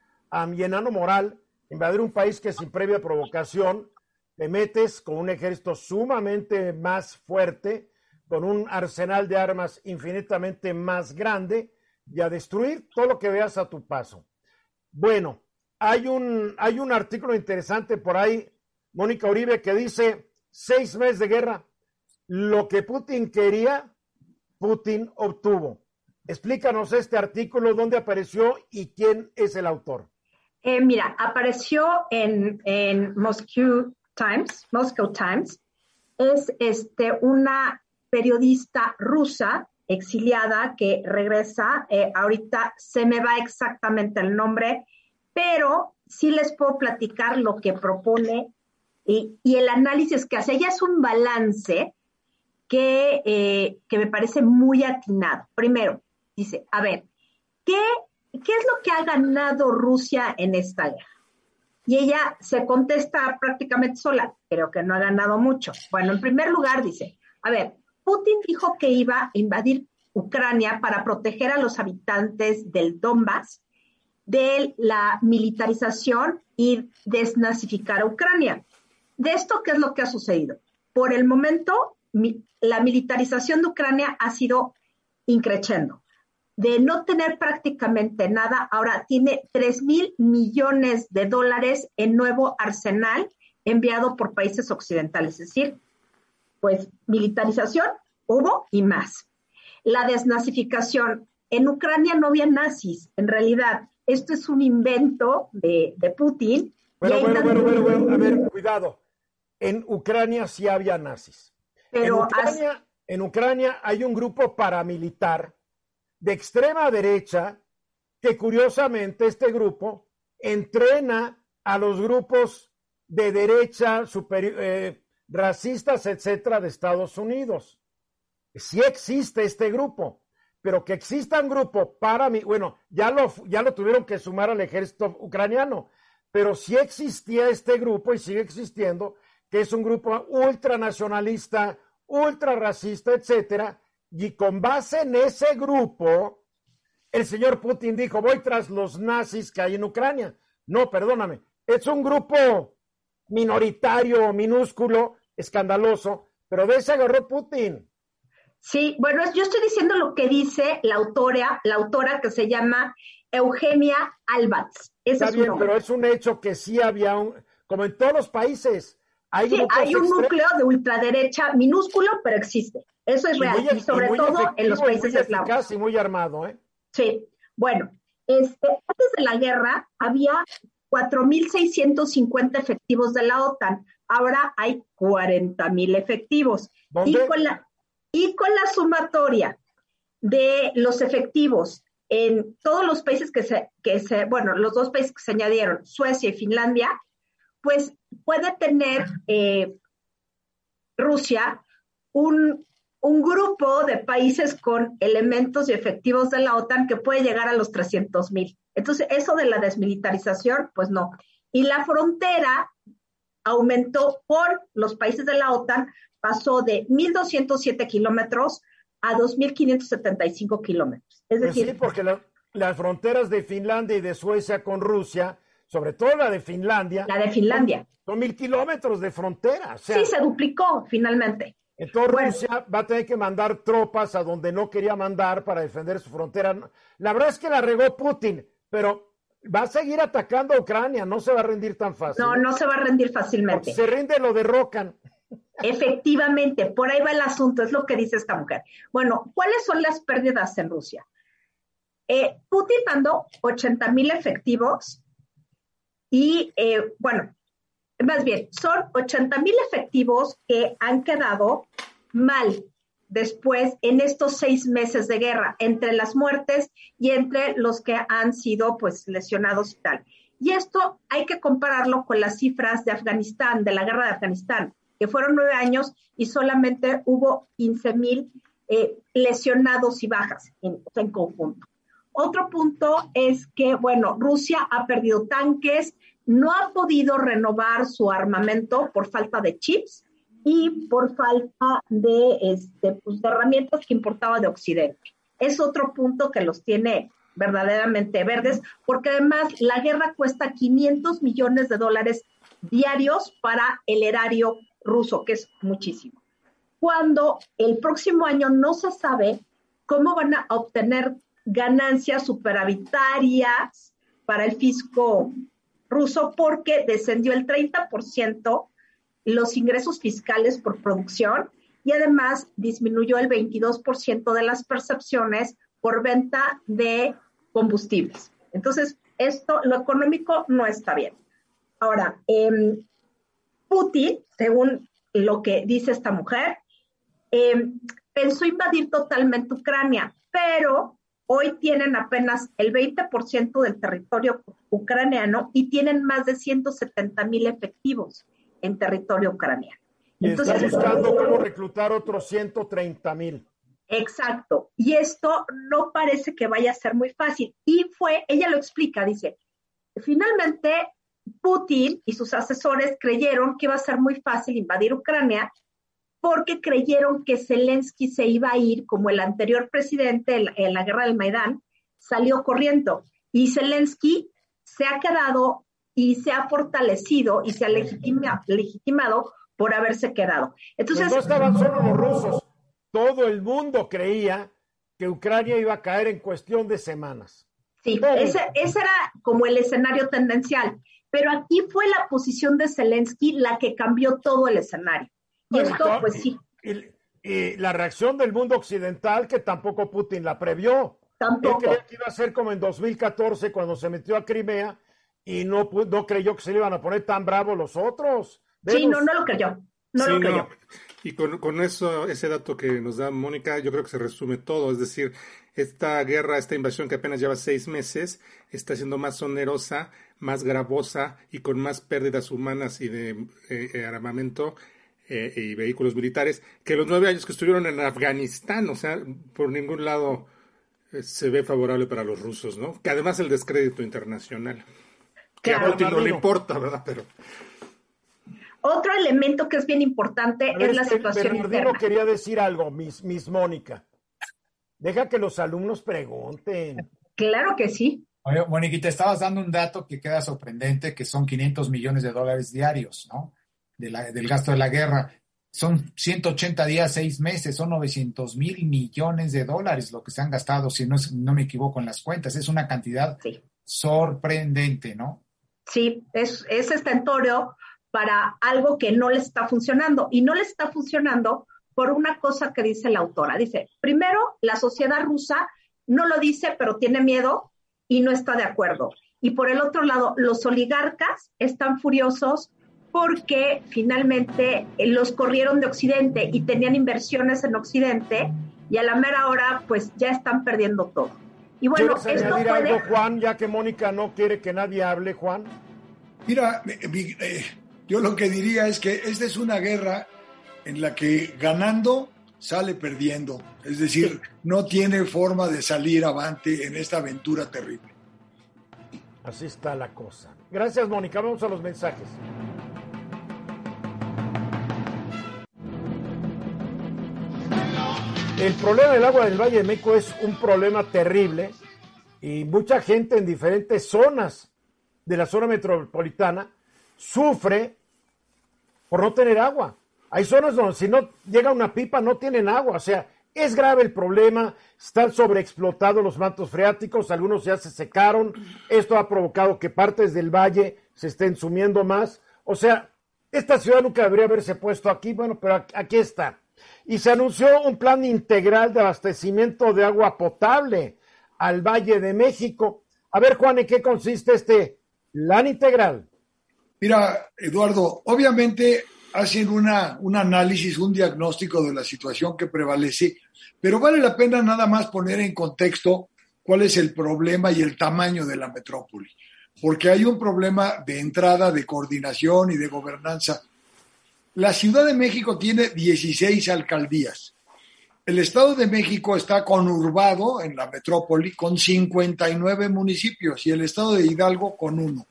y enano moral, invadir un país que sin previa provocación te metes con un ejército sumamente más fuerte, con un arsenal de armas infinitamente más grande y a destruir todo lo que veas a tu paso. Bueno, hay un, hay un artículo interesante por ahí, Mónica Uribe, que dice seis meses de guerra. Lo que Putin quería, Putin obtuvo. Explícanos este artículo, dónde apareció y quién es el autor. Eh, mira, apareció en, en Moscow Times, Moscow Times. Es este, una periodista rusa exiliada que regresa. Eh, ahorita se me va exactamente el nombre, pero sí les puedo platicar lo que propone y, el análisis que hace. Ella es un balance que, eh, que me parece muy atinado. Primero, dice, a ver, ¿qué, ¿qué es lo que ha ganado Rusia en esta guerra? Y ella se contesta prácticamente sola, creo que no ha ganado mucho. Bueno, en primer lugar dice, a ver, Putin dijo que iba a invadir Ucrania para proteger a los habitantes del Donbass de la militarización y desnazificar a Ucrania. De esto, ¿qué es lo que ha sucedido? Por el momento, la militarización de Ucrania ha sido increciendo de no tener prácticamente nada, ahora tiene 3 mil millones de dólares en nuevo arsenal enviado por países occidentales. Es decir, pues militarización hubo y más. La desnazificación. En Ucrania no había nazis, en realidad. Esto es un invento de, Putin. Bueno, bueno, bueno, bueno, a ver, cuidado. En Ucrania sí había nazis. Pero en Ucrania hay un grupo paramilitar de extrema derecha que curiosamente este grupo entrena a los grupos de derecha eh, racistas, etcétera, de Estados Unidos. Sí existe este grupo, pero que exista un grupo para mí, bueno, ya lo, ya lo tuvieron que sumar al ejército ucraniano, pero sí existía este grupo y sigue existiendo, que es un grupo ultranacionalista, ultra racista, etcétera, y con base en ese grupo, el señor Putin dijo, voy tras los nazis que hay en Ucrania. No, perdóname, es un grupo minoritario, minúsculo, escandaloso, pero de ese agarró Putin. Sí, bueno, yo estoy diciendo lo que dice la autora, la autora que se llama Eugenia Albatz. Está bien, pero es un hecho que sí había un, como en todos los países, hay, sí, hay un núcleo de ultraderecha minúsculo, pero existe. Eso es real, y, sobre todo en los países eslavos. y muy armado, ¿eh? Sí, bueno, este, antes de la guerra había 4.650 efectivos de la OTAN, ahora hay 40.000 efectivos. Y con, la, y con la sumatoria de los efectivos en todos los países que se, que se, bueno, los dos países que se añadieron, Suecia y Finlandia, pues puede tener eh, Rusia un, un, grupo de países con elementos y efectivos de la OTAN que puede llegar a los 300 mil. Entonces, eso de la desmilitarización, pues no. Y la frontera aumentó por los países de la OTAN, pasó de 1.207 kilómetros a 2.575 kilómetros. Es pues decir, sí, porque las fronteras de Finlandia y de Suecia con Rusia sobre todo la de Finlandia. La de Finlandia. Son, mil kilómetros de frontera. sí, se duplicó finalmente. Entonces Rusia va a tener que mandar tropas a donde no quería mandar para defender su frontera. La verdad es que la regó Putin, pero va a seguir atacando a Ucrania, no se va a rendir tan fácil. No, no se va a rendir fácilmente. se rinde, lo derrocan. Efectivamente, por ahí va el asunto, es lo que dice esta mujer. Bueno, ¿cuáles son las pérdidas en Rusia? Eh, Putin mandó 80 mil efectivos y, eh, bueno, más bien, son 80 mil efectivos que han quedado mal después en estos seis meses de guerra, entre las muertes y entre los que han sido pues lesionados y tal. Y esto hay que compararlo con las cifras de Afganistán, de la guerra de Afganistán, que fueron nueve años y solamente hubo 15 mil eh, lesionados y bajas en, en conjunto. Otro punto es que, bueno, Rusia ha perdido tanques, no ha podido renovar su armamento por falta de chips y por falta de, este, pues, de herramientas que importaba de Occidente. Es otro punto que los tiene verdaderamente verdes, porque además la guerra cuesta 500 millones de dólares diarios para el erario ruso, que es muchísimo. Cuando el próximo año no se sabe cómo van a obtener ganancias superavitarias para el fisco ruso, porque descendió el 30% los ingresos fiscales por producción y además disminuyó el 22% de las percepciones por venta de combustibles. Entonces, esto, lo económico no está bien. Ahora, em, Putin, según lo que dice esta mujer, em, pensó invadir totalmente Ucrania, pero hoy tienen apenas el 20% del territorio ucraniano y tienen más de 170 mil efectivos en territorio ucraniano. Y Entonces, está buscando cómo reclutar otros 130 mil. Exacto. Y esto no parece que vaya a ser muy fácil. Y fue, ella lo explica, dice, finalmente Putin y sus asesores creyeron que iba a ser muy fácil invadir Ucrania porque creyeron que Zelensky se iba a ir como el anterior presidente en la, guerra del Maidán, salió corriendo. Y Zelensky se ha quedado y se ha fortalecido y se ha legitimado por haberse quedado. Entonces, pues no estaban solo los rusos, todo el mundo creía que Ucrania iba a caer en cuestión de semanas. Sí, ese, era como el escenario tendencial, pero aquí fue la posición de Zelensky la que cambió todo el escenario. Y esto, pues sí. Y, la reacción del mundo occidental, que tampoco Putin la previó. Tampoco. Él creía que iba a ser como en 2014 cuando se metió a Crimea y no, no creyó que se le iban a poner tan bravos los otros. Sí, no, no lo creyó. No lo creyó. Y con, eso, ese dato que nos da Mónica, yo creo que se resume todo. Es decir, esta guerra, esta invasión que apenas lleva seis meses, está siendo más onerosa, más gravosa y con más pérdidas humanas y de eh, eh, armamento eh, y vehículos militares que los nueve años que estuvieron en Afganistán. O sea, por ningún lado se ve favorable para los rusos, ¿no? Que además el descrédito internacional. Que a Putin no le importa, ¿verdad? Pero. Otro elemento que es bien importante es la situación Bernardino quería decir algo, Miss, Miss Mónica. Deja que los alumnos pregunten. Claro que sí. Oye, te estabas dando un dato que queda sorprendente, que son 500 millones de dólares diarios, ¿no? del gasto de la guerra. Son 180 días, seis meses, son 900 mil millones de dólares lo que se han gastado, si no, no me equivoco en las cuentas. Es una cantidad sorprendente, ¿no? Sí, es, es estentorio para algo que no le está funcionando. Y no le está funcionando por una cosa que dice la autora. Dice, primero, la sociedad rusa no lo dice, pero tiene miedo y no está de acuerdo. Y por el otro lado, los oligarcas están furiosos porque finalmente eh, los corrieron de Occidente y tenían inversiones en Occidente y a la mera hora pues ya están perdiendo todo. Y bueno, esto puede... algo, Juan, ya que Mónica no quiere que nadie hable, Juan? Mira, eh, yo lo que diría es que esta es una guerra en la que ganando sale perdiendo. Es decir, no tiene forma de salir avante en esta aventura terrible. Así está la cosa. Gracias, Mónica. Vamos a los mensajes. El problema del agua del Valle de México es un problema terrible y mucha gente en diferentes zonas de la zona metropolitana sufre por no tener agua. Hay zonas donde si no llega una pipa no tienen agua, o sea, es grave el problema, están sobreexplotados los mantos freáticos, algunos ya se secaron, esto ha provocado que partes del valle se estén sumiendo más, o sea, esta ciudad nunca debería haberse puesto aquí, bueno, pero aquí está. Y se anunció un plan integral de abastecimiento de agua potable al Valle de México. A ver, Juan, ¿en qué consiste este plan integral? Mira, Eduardo, obviamente hacen una, un análisis, un diagnóstico de la situación que prevalece, pero vale la pena nada más poner en contexto cuál es el problema y el tamaño de la metrópoli, porque hay un problema de entrada, de coordinación y de gobernanza. La Ciudad de México tiene 16 alcaldías. El Estado de México está conurbado en la metrópoli con 59 municipios y el Estado de Hidalgo con uno.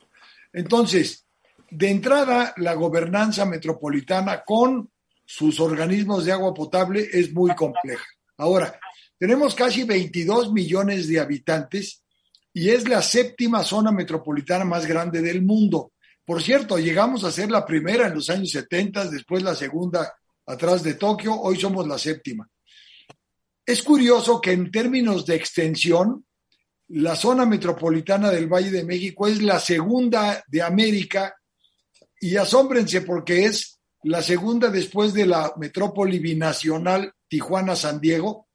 Entonces, de entrada, la gobernanza metropolitana con sus organismos de agua potable es muy compleja. Ahora, tenemos casi 22 millones de habitantes y es la séptima zona metropolitana más grande del mundo. Por cierto, llegamos a ser la primera en los años 70, después la segunda atrás de Tokio, hoy somos la séptima. Es curioso que en términos de extensión, la zona metropolitana del Valle de México es la segunda de América y asómbrense porque es la segunda después de la metrópoli binacional Tijuana-San Diego,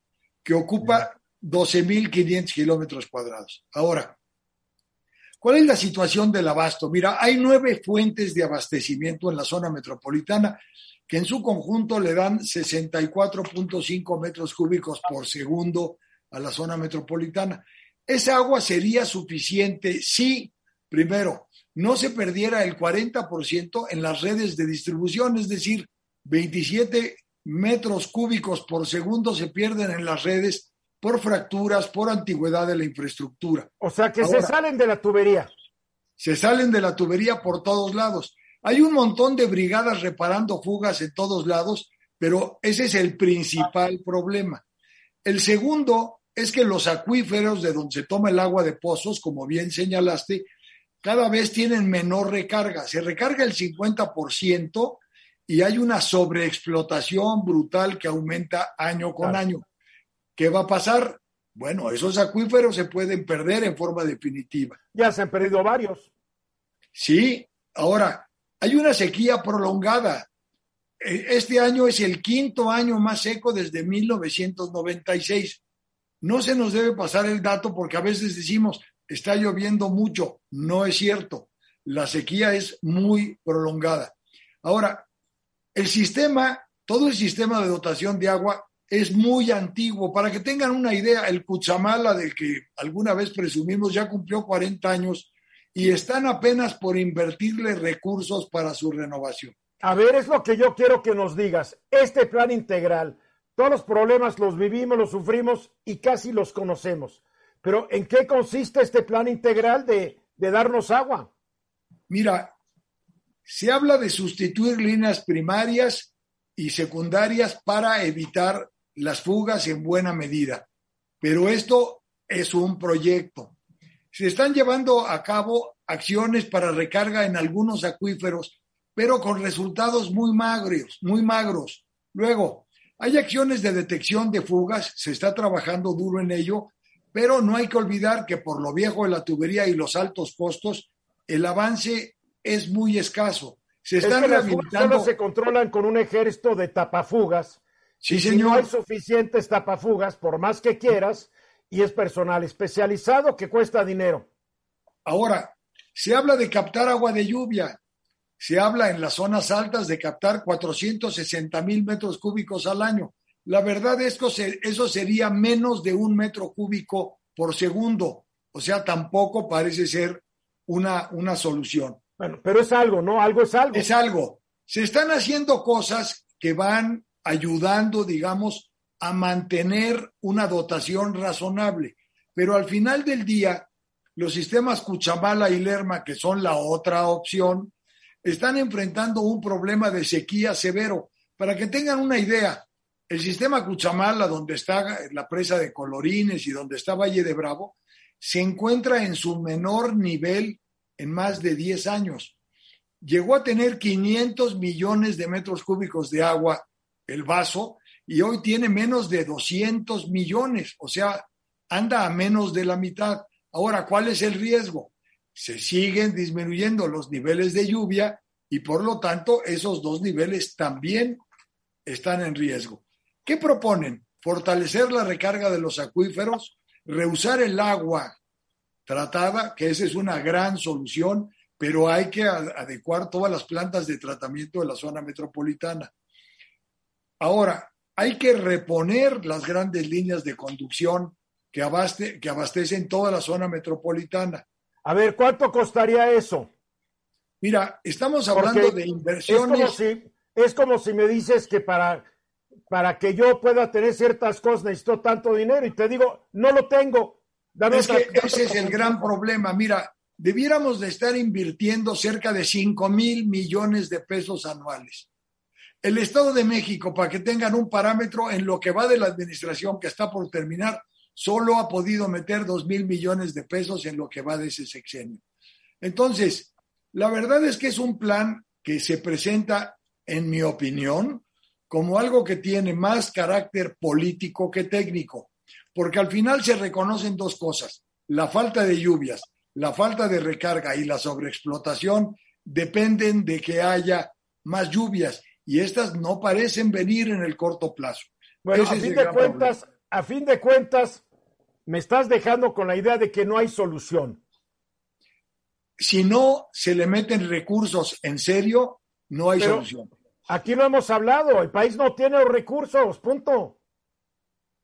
que ocupa 12.500 kilómetros cuadrados. Ahora, ¿cuál es la situación del abasto? Mira, hay nueve fuentes de abastecimiento en la zona metropolitana que en su conjunto le dan 64.5 metros cúbicos por segundo a la zona metropolitana. Esa agua sería suficiente si, primero, no se perdiera el 40% en las redes de distribución, es decir, 27 metros cúbicos por segundo se pierden en las redes por fracturas, por antigüedad de la infraestructura. O sea que se salen de la tubería. Se salen de la tubería por todos lados. Hay un montón de brigadas reparando fugas en todos lados, pero ese es el principal problema. El segundo es que los acuíferos de donde se toma el agua de pozos, como bien señalaste, cada vez tienen menor recarga. Se recarga el 50% y hay una sobreexplotación brutal que aumenta año con año. ¿Qué va a pasar? Bueno, esos acuíferos se pueden perder en forma definitiva. Ya se han perdido varios. Sí, ahora, hay una sequía prolongada. E, este año es el quinto año más seco desde 1996. No se nos debe pasar el dato porque a veces decimos, está lloviendo mucho. No es cierto. La sequía es muy prolongada. Ahora, el sistema, todo el sistema de dotación de agua es muy antiguo. Para que tengan una idea, el Cuchamala, del que alguna vez presumimos, ya cumplió 40 años y están apenas por invertirle recursos para su renovación. A ver, es lo que yo quiero que nos digas. Este plan integral, todos los problemas los vivimos, los sufrimos y casi los conocemos. Pero ¿en qué consiste este plan integral de, darnos agua? Mira, se habla de sustituir líneas primarias y secundarias para evitar las fugas en buena medida. Pero esto es un proyecto. Se están llevando a cabo acciones para recarga en algunos acuíferos, pero con resultados muy magros, muy magros. Luego, hay acciones de detección de fugas, se está trabajando duro en ello, pero no hay que olvidar que por lo viejo de la tubería y los altos costos, el avance es muy escaso. Se están es Solo se controlan con un ejército de tapafugas. Sí, señor. Si no hay suficientes tapafugas, por más que quieras, y es personal especializado que cuesta dinero. Ahora, se habla de captar agua de lluvia. Se habla en las zonas altas de captar 460 mil metros cúbicos al año. La verdad es que eso sería menos de un metro cúbico por segundo. O sea, tampoco parece ser una, una solución. Bueno, pero es algo, ¿no? Algo es algo. Es algo. Se están haciendo cosas que van ayudando, digamos, a mantener una dotación razonable. Pero al final del día, los sistemas Cuchamala y Lerma, que son la otra opción, están enfrentando un problema de sequía severo. Para que tengan una idea, el sistema Cuchamala, donde está la presa de Colorines y donde está Valle de Bravo, se encuentra en su menor nivel en más de 10 años. Llegó a tener 500 millones de metros cúbicos de agua el vaso y hoy tiene menos de 200 millones, o sea, anda a menos de la mitad. Ahora, ¿cuál es el riesgo? Se siguen disminuyendo los niveles de lluvia y por lo tanto esos dos niveles también están en riesgo. ¿Qué proponen? Fortalecer la recarga de los acuíferos, reusar el agua tratada, que esa es una gran solución, pero hay que adecuar todas las plantas de tratamiento de la zona metropolitana. Ahora, hay que reponer las grandes líneas de conducción que, abaste, que abastecen toda la zona metropolitana. A ver, ¿cuánto costaría eso? Mira, estamos hablando de inversiones. Es como, si, es como si me dices que para, para que yo pueda tener ciertas cosas necesito tanto dinero y te digo, no lo tengo. es que ese es el gran problema. Mira, debiéramos de estar invirtiendo cerca de 5 mil millones de pesos anuales. El Estado de México, para que tengan un parámetro en lo que va de la administración que está por terminar, solo ha podido meter dos mil millones de pesos en lo que va de ese sexenio. Entonces, la verdad es que es un plan que se presenta, en mi opinión, como algo que tiene más carácter político que técnico, porque al final se reconocen dos cosas, la falta de lluvias, la falta de recarga y la sobreexplotación dependen de que haya más lluvias y estas no parecen venir en el corto plazo. Bueno, a fin de cuentas, a fin de cuentas, me estás dejando con la idea de que no hay solución. Si no se le meten recursos en serio, no hay solución. Aquí lo hemos hablado, el país no tiene los recursos, punto.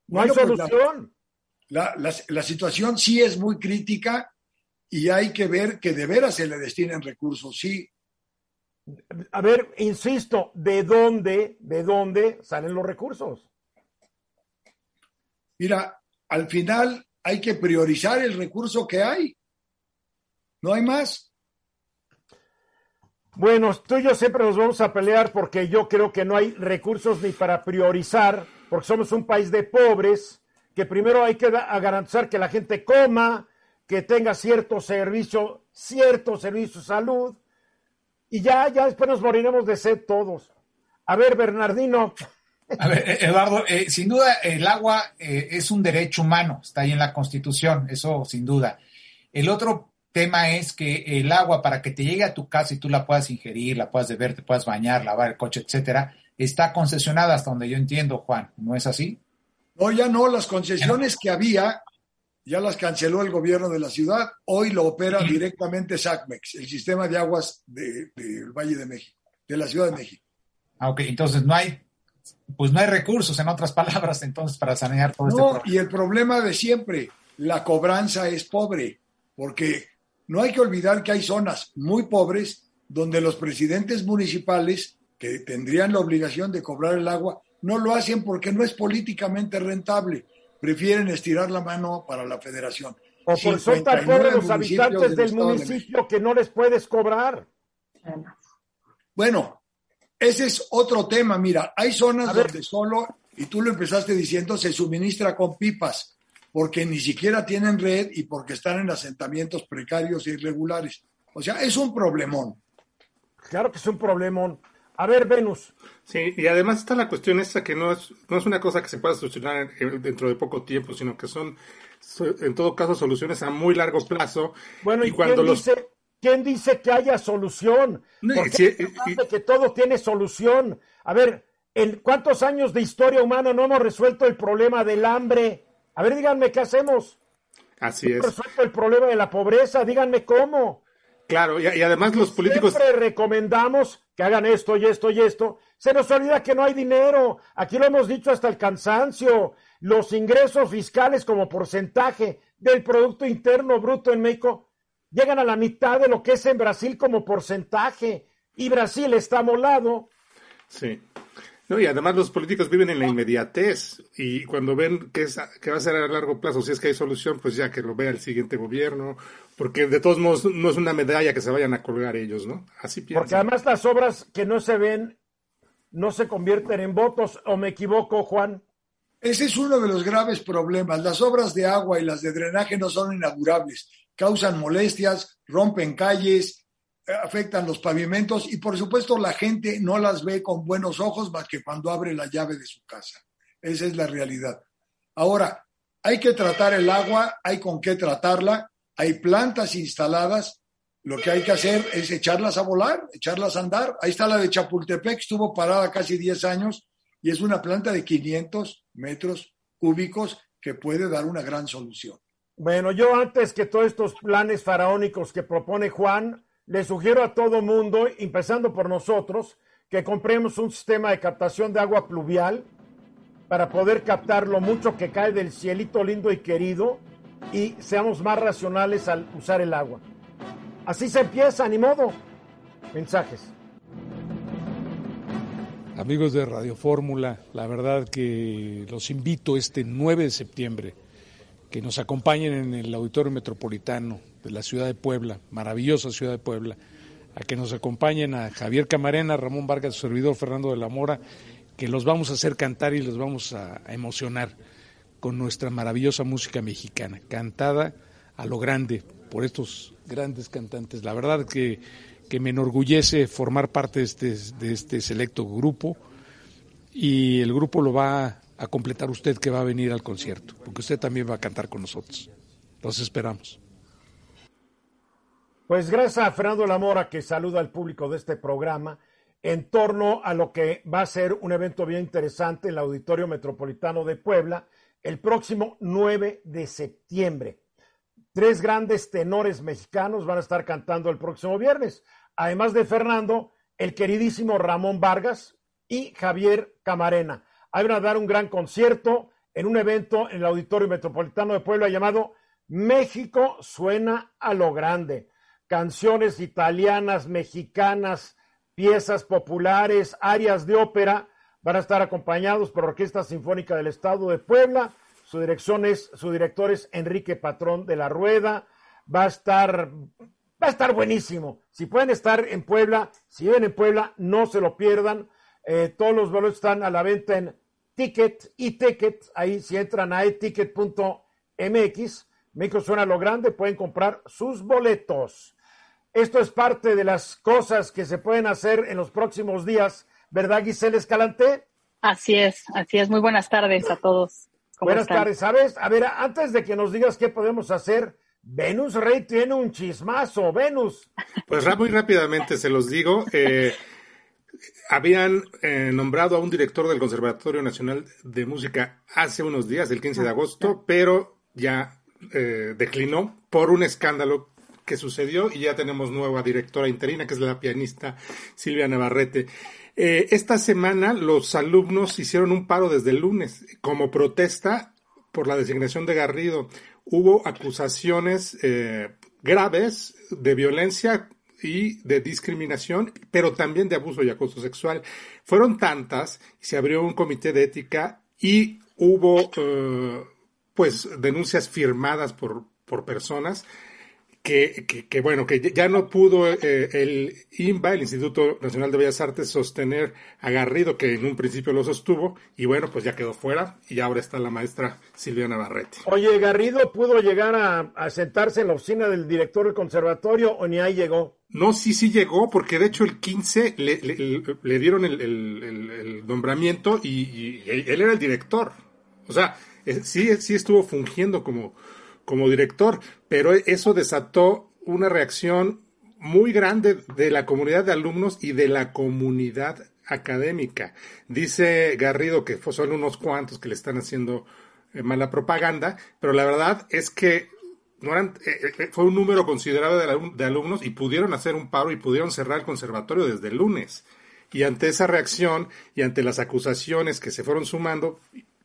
No hay pues solución. la, la, situación sí es muy crítica y hay que ver que de veras se le destinen recursos, sí. A ver, insisto, ¿de dónde, de dónde salen los recursos? Mira, al final hay que priorizar el recurso que hay. No hay más. Bueno, tú y yo siempre nos vamos a pelear porque yo creo que no hay recursos ni para priorizar, porque somos un país de pobres, que primero hay que garantizar que la gente coma, que tenga cierto servicio, cierto servicio de salud, y ya, ya después nos moriremos de sed todos. A ver, Bernardino, a ver, eh, Eduardo, eh, sin duda el agua eh, es un derecho humano, está ahí en la Constitución, eso sin duda. El otro tema es que el agua para que te llegue a tu casa y tú la puedas ingerir, la puedas beber, te puedas bañar, lavar el coche, etcétera, está concesionada hasta donde yo entiendo, Juan, ¿no es así? No, ya no, las concesiones que había ya las canceló el gobierno de la ciudad, hoy lo opera directamente SACMEX, el sistema de aguas del Valle de México, de la Ciudad de México. Ah, ok, entonces no hay pues no hay recursos, en otras palabras, entonces, para sanear todo este problema. Y el problema de siempre, la cobranza es pobre, porque no hay que olvidar que hay zonas muy pobres donde los presidentes municipales, que tendrían la obligación de cobrar el agua, no lo hacen porque no es políticamente rentable. Prefieren estirar la mano para la federación. O por son tan pobres los habitantes del municipio que no les puedes cobrar. Bueno, ese es otro tema. Mira, hay zonas donde solo, y tú lo empezaste diciendo, se suministra con pipas, porque ni siquiera tienen red y porque están en asentamientos precarios e irregulares. O sea, es un problemón. Claro que es un problemón. A ver, Venus. Sí, y además está la cuestión esta que no es, no es una cosa que se pueda solucionar dentro de poco tiempo, sino que son, en todo caso, soluciones a muy largo plazo. Bueno, y, cuando los... dice ¿Quién dice que haya solución? Porque que todo tiene solución. A ver, ¿en cuántos años de historia humana no hemos resuelto el problema del hambre? A ver, díganme qué hacemos. Así es. resuelto el problema de la pobreza? Díganme cómo. Claro, y, además los políticos. Siempre recomendamos que hagan esto y esto y esto. Se nos olvida que no hay dinero. Aquí lo hemos dicho hasta el cansancio. Los ingresos fiscales como porcentaje del Producto Interno Bruto en México llegan a la mitad de lo que es en Brasil como porcentaje y Brasil está molado. Sí. No, y además los políticos viven en la inmediatez y cuando ven que, es, que va a ser a largo plazo, si es que hay solución, pues ya que lo vea el siguiente gobierno, porque de todos modos no es una medalla que se vayan a colgar ellos, ¿no? Así piensan. Porque además las obras que no se ven no se convierten en votos, ¿o me equivoco, Juan? Ese es uno de los graves problemas. Las obras de agua y las de drenaje no son inaugurables causan molestias, rompen calles, eh, afectan los pavimentos y por supuesto la gente no las ve con buenos ojos más que cuando abre la llave de su casa. Esa es la realidad. Ahora, hay que tratar el agua, hay con qué tratarla, hay plantas instaladas, Lo que hay que hacer es echarlas a volar, echarlas a andar. Ahí está la de Chapultepec, estuvo parada casi 10 años y es una planta de 500 metros cúbicos que puede dar una gran solución. Bueno, yo antes que todos estos planes faraónicos que propone Juan, le sugiero a todo mundo, empezando por nosotros, que compremos un sistema de captación de agua pluvial para poder captar lo mucho que cae del cielito lindo y querido y seamos más racionales al usar el agua. Así se empieza, ni modo. Mensajes. Amigos de Radio Fórmula, la verdad que los invito este 9 de septiembre que nos acompañen en el Auditorio Metropolitano de la ciudad de Puebla, maravillosa ciudad de Puebla, a que nos acompañen a Javier Camarena, Ramón Vargas, su servidor Fernando de la Mora, que los vamos a hacer cantar y los vamos a, emocionar con nuestra maravillosa música mexicana, cantada a lo grande por estos grandes cantantes. La verdad que, que me enorgullece formar parte de este, de este selecto grupo y el grupo lo va a completar usted que va a venir al concierto, porque usted también va a cantar con nosotros. Los esperamos. Pues gracias a Fernando Lamora que saluda al público de este programa en torno a lo que va a ser un evento bien interesante en el Auditorio Metropolitano de Puebla el próximo 9 de septiembre. Tres grandes tenores mexicanos van a estar cantando el próximo viernes. Además de Fernando, el queridísimo Ramón Vargas y Javier Camarena. Hay van a dar un gran concierto en un evento en el Auditorio Metropolitano de Puebla llamado México suena a lo grande. Canciones italianas, mexicanas, piezas populares, áreas de ópera van a estar acompañados por Orquesta Sinfónica del Estado de Puebla. Su dirección es, su director es Enrique Patrón de la Rueda. Va a estar, va a estar buenísimo. Si pueden estar en Puebla, si viven en Puebla, no se lo pierdan. Eh, todos los vuelos están a la venta en Ticket y Ticket. Ahí si entran a eticket.mx, México suena lo grande, pueden comprar sus boletos. Esto es parte de las cosas que se pueden hacer en los próximos días, ¿verdad, Giselle Escalante? Así es, así es. Muy buenas tardes a todos. Buenas tardes, ¿sabes? A ver, antes de que nos digas qué podemos hacer, Venus Rey tiene un chismazo, Venus. Pues muy rápidamente se los digo. Eh, habían eh, nombrado a un director del Conservatorio Nacional de Música hace unos días, el 15 de ah, agosto, pero ya eh, declinó por un escándalo que sucedió y ya tenemos nueva directora interina, que es la pianista Silvia Navarrete. Eh, esta semana los alumnos hicieron un paro desde el lunes como protesta por la designación de Garrido. Hubo acusaciones graves de violencia y de discriminación, pero también de abuso y acoso sexual. Fueron tantas, se abrió un comité de ética y hubo eh, pues denuncias firmadas por, por personas que, que, bueno, que ya no pudo eh, el INBA, el Instituto Nacional de Bellas Artes, sostener a Garrido, que en un principio lo sostuvo, y bueno, pues ya quedó fuera, y ahora está la maestra Silvia Navarrete. Oye, ¿Garrido pudo llegar a, sentarse en la oficina del director del conservatorio o ni ahí llegó? No, sí, sí llegó, porque de hecho el 15 le, le, dieron el, el, nombramiento y, él era el director. O sea, eh, sí, sí estuvo fungiendo como como director, pero eso desató una reacción muy grande de la comunidad de alumnos y de la comunidad académica. Dice Garrido que son unos cuantos que le están haciendo eh, mala propaganda, pero la verdad es que no eran, eh, eh, fue un número considerado de, de, alumnos y pudieron hacer un paro y pudieron cerrar el conservatorio desde el lunes. Y ante esa reacción y ante las acusaciones que se fueron sumando,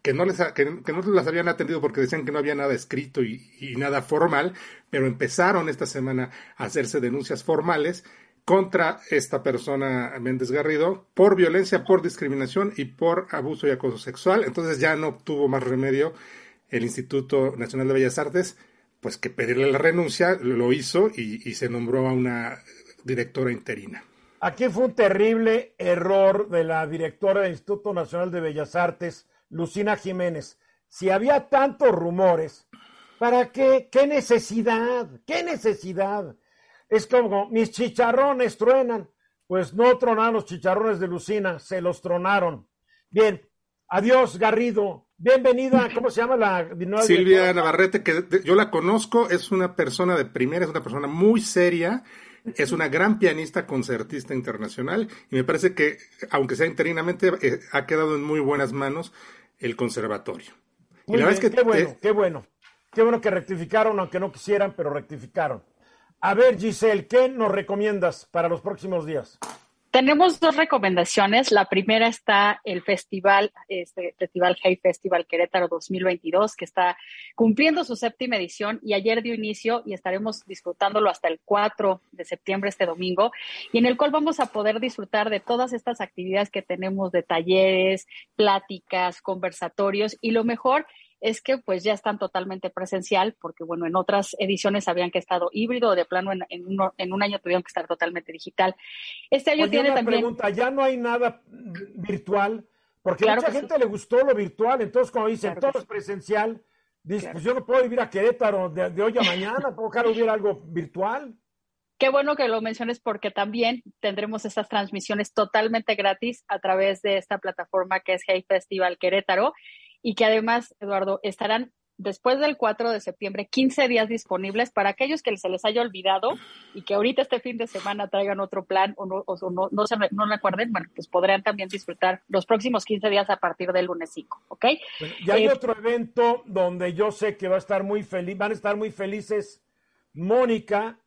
que no, les, que, no las habían atendido porque decían que no había nada escrito y, nada formal, pero empezaron esta semana a hacerse denuncias formales contra esta persona Méndez Garrido por violencia, por discriminación y por abuso y acoso sexual. Entonces ya no tuvo más remedio el Instituto Nacional de Bellas Artes, pues que pedirle la renuncia, lo hizo y se nombró a una directora interina. Aquí fue un terrible error de la directora del Instituto Nacional de Bellas Artes, Lucina Jiménez, si había tantos rumores, ¿para qué? ¿Qué necesidad? ¿Qué necesidad? Es como mis chicharrones truenan. Pues no tronaron los chicharrones de Lucina, se los tronaron. Bien, adiós Garrido, Bienvenida, ¿cómo se llama la Silvia Navarrete, que yo la conozco, es una persona de primera, es una persona muy seria, es una gran pianista concertista internacional y me parece que, aunque sea interinamente, eh, ha quedado en muy buenas manos el conservatorio. y la que qué bueno, qué bueno. Qué bueno que rectificaron, aunque no quisieran, pero rectificaron. A ver, Giselle, ¿qué nos recomiendas para los próximos días? Tenemos dos recomendaciones. La primera está el festival, este Festival Hey Festival Querétaro 2022, que está cumpliendo su séptima edición y ayer dio inicio y estaremos disfrutándolo hasta el 4 de septiembre, este domingo, y en el cual vamos a poder disfrutar de todas estas actividades que tenemos de talleres, pláticas, conversatorios y lo mejor es que pues ya están totalmente presencial, porque bueno, en otras ediciones habían que estado híbrido de plano en, en, un año tuvieron que estar totalmente digital. Este año tiene una también... pregunta, ya no hay nada virtual, porque a mucha gente le gustó lo virtual, entonces como dicen, todo es presencial, dice, pues yo no puedo vivir a Querétaro de, hoy a mañana, puedo que hubiera algo virtual. Qué bueno que lo menciones porque también tendremos estas transmisiones totalmente gratis a través de esta plataforma que es Hey Festival Querétaro y que además, Eduardo, estarán después del 4 de septiembre 15 días disponibles para aquellos que se les haya olvidado y que ahorita este fin de semana traigan otro plan o no, o no, se, no recuerden, bueno, pues podrán también disfrutar los próximos 15 días a partir del lunes 5, ¿ok? y hay eh, otro evento donde yo sé que va a estar muy feliz, van a estar muy felices Mónica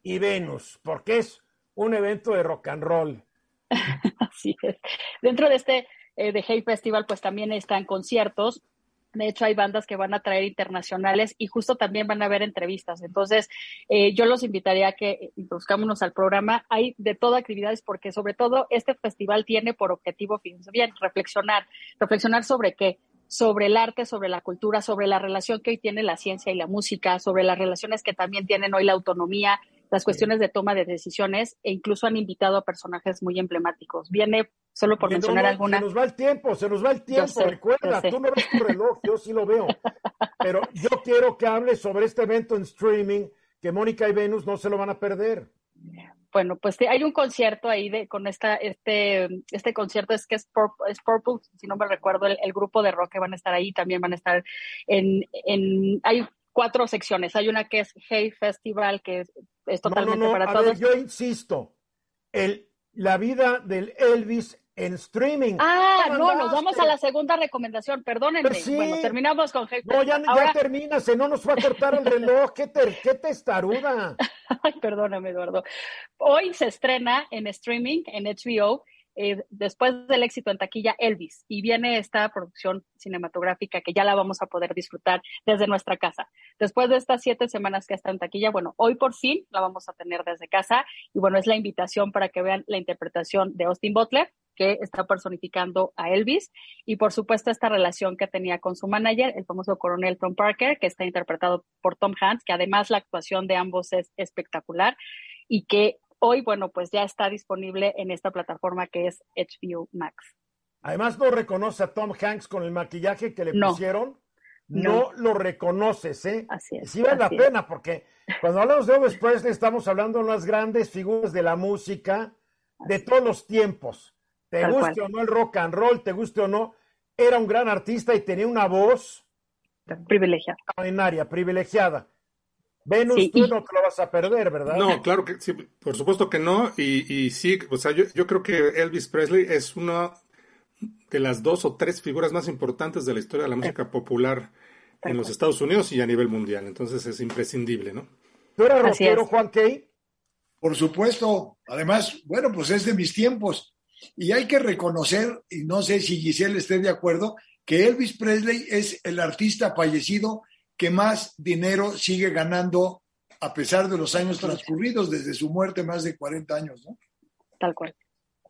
y Venus, porque es un evento de rock and roll. Así es. Dentro de este eh, de Hey Festival, pues también están conciertos. De hecho, hay bandas que van a traer internacionales y justo también van a haber entrevistas. Entonces, eh, yo los invitaría a que introduzcámonos al programa. Hay de todas actividades porque sobre todo este festival tiene por objetivo, fíjense bien, reflexionar. ¿Reflexionar sobre qué? sobre el arte, sobre la cultura, sobre la relación que hoy tiene la ciencia y la música, sobre las relaciones que también tienen hoy la autonomía, las cuestiones de toma de decisiones e incluso han invitado a personajes muy emblemáticos. Viene solo por mencionar alguna. Se nos va el tiempo, se nos va el tiempo, recuerda, tú no ves tu reloj, yo sí lo veo. Pero yo quiero que hables sobre este evento en streaming que Mónica y Venus no se lo van a perder. Bueno, pues hay un concierto ahí de, con esta, este, este concierto es que es Purple, si no me recuerdo, el, grupo de rock que van a estar ahí, también van a estar en, en hay cuatro secciones. Hay una que es Hey Festival, que es, totalmente para todos. yo insisto, el, la vida del Elvis en streaming. Ah, no, nos vamos a la segunda recomendación, perdónenme. Bueno, terminamos con No, ya, ya termina, se no nos va a cortar el reloj, qué, te, qué testaruda. Ay, perdóname, Eduardo. Hoy se estrena en streaming, en HBO, eh, después del éxito en taquilla Elvis y viene esta producción cinematográfica que ya la vamos a poder disfrutar desde nuestra casa. Después de estas siete semanas que está en taquilla, bueno, hoy por fin la vamos a tener desde casa y bueno, es la invitación para que vean la interpretación de Austin Butler que está personificando a Elvis y por supuesto esta relación que tenía con su manager, el famoso coronel Tom Parker, que está interpretado por Tom Hanks, que además la actuación de ambos es espectacular y que hoy, bueno, pues ya está disponible en esta plataforma que es HBO Max. Además, no reconoce a Tom Hanks con el maquillaje que le pusieron. No, lo reconoces, ¿eh? Así es. Sí vale la pena, porque cuando hablamos de Elvis Presley estamos hablando de unas grandes figuras de la música de todos los tiempos. Te guste o no el rock and roll, te guste o no, era un gran artista y tenía una voz privilegiada. Extraordinaria, privilegiada. Venus, tú no te lo vas a perder, ¿verdad? No, claro que sí, por supuesto que no. Y, sí, o sea, yo, creo que Elvis Presley es una de las dos o tres figuras más importantes de la historia de la música popular en los Estados Unidos y a nivel mundial. Entonces es imprescindible, ¿no? ¿Tú eres rockero, Juan Key? Por supuesto. Además, bueno, pues es de mis tiempos. Y hay que reconocer, y no sé si Giselle esté de acuerdo, que Elvis Presley es el artista fallecido que más dinero sigue ganando a pesar de los años transcurridos desde su muerte, más de 40 años, ¿no? Tal cual.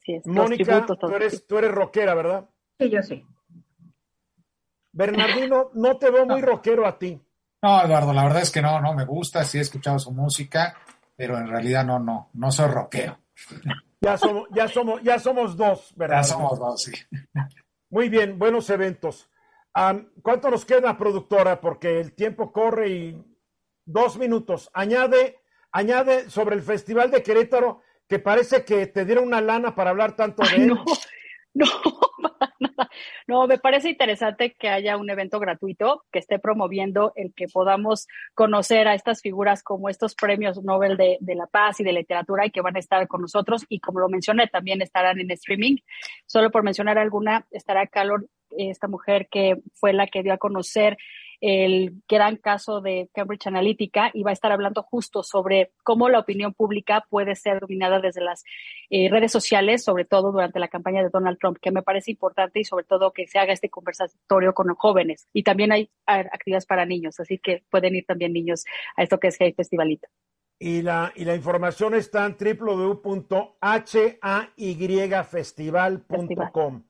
es. Mónica, tú eres, tú eres rockera, ¿verdad? Sí, yo sí. Bernardino, no te veo muy rockero a ti. No, Eduardo, la verdad es que no, no me gusta, sí he escuchado su música, pero en realidad no, no, no soy rockero. Ya somos, ya somos, ya somos dos, ¿verdad? Ya somos dos, sí. Muy bien, buenos eventos. ¿Cuánto nos queda, productora? Porque el tiempo corre y dos minutos. Añade, añade sobre el Festival de Querétaro que parece que te dieron una lana para hablar tanto de él. No, no, no, me parece interesante que haya un evento gratuito que esté promoviendo el que podamos conocer a estas figuras como estos premios Nobel de, de, la Paz y de Literatura y que van a estar con nosotros y como lo mencioné, también estarán en streaming. Solo por mencionar alguna, estará Calor, esta mujer que fue la que dio a conocer el gran caso de Cambridge Analytica y va a estar hablando justo sobre cómo la opinión pública puede ser dominada desde las eh, redes sociales, sobre todo durante la campaña de Donald Trump, que me parece importante y sobre todo que se haga este conversatorio con los jóvenes. Y también hay actividades para niños, así que pueden ir también niños a esto que es Hey Festivalito. Y la, y la información está en www.hayfestival.com.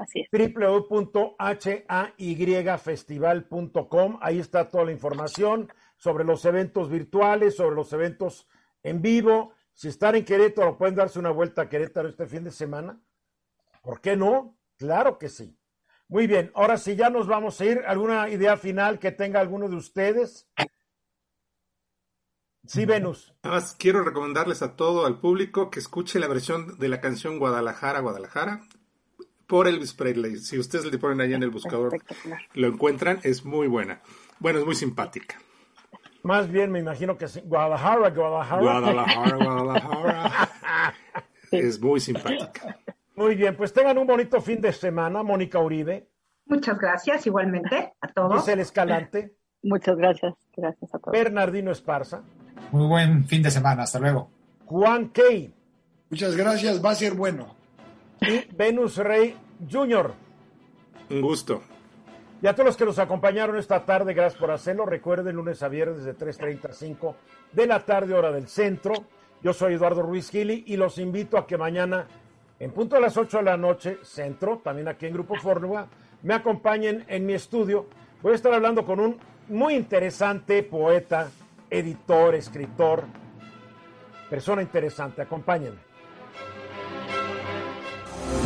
Así es. www.hayfestival.com. Ahí está toda la información sobre los eventos virtuales, sobre los eventos en vivo. Si están en Querétaro, pueden darse una vuelta a Querétaro este fin de semana. ¿Por qué no? Claro que sí. Muy bien, ahora sí ya nos vamos a ir. ¿Alguna idea final que tenga alguno de ustedes? Sí, Venus. Además, quiero recomendarles a todo al público que escuche la versión de la canción Guadalajara, Guadalajara, por Elvis Presley. Si ustedes le ponen ahí en el buscador, lo encuentran, es muy buena. Bueno, es muy simpática. Más bien me imagino que es Guadalajara, Guadalajara. Guadalajara, Guadalajara. es muy simpática. Muy bien, pues tengan un bonito fin de semana, Mónica Uribe. Muchas gracias, igualmente, a todos. el Escalante. Muchas gracias, gracias a todos. Bernardino Esparza. Muy buen fin de semana, hasta luego. Juan Key. Muchas gracias, va a ser bueno y Venus Rey Jr. Un gusto. Y a todos los que nos acompañaron esta tarde, gracias por hacerlo. Recuerden, lunes a viernes de 3.35 de la tarde, hora del centro. Yo soy Eduardo Ruiz Gili y los invito a que mañana, en punto a las 8 de la noche, centro, también aquí en Grupo Fórmula, me acompañen en mi estudio. Voy a estar hablando con un muy interesante poeta, editor, escritor, persona interesante. Acompáñenme.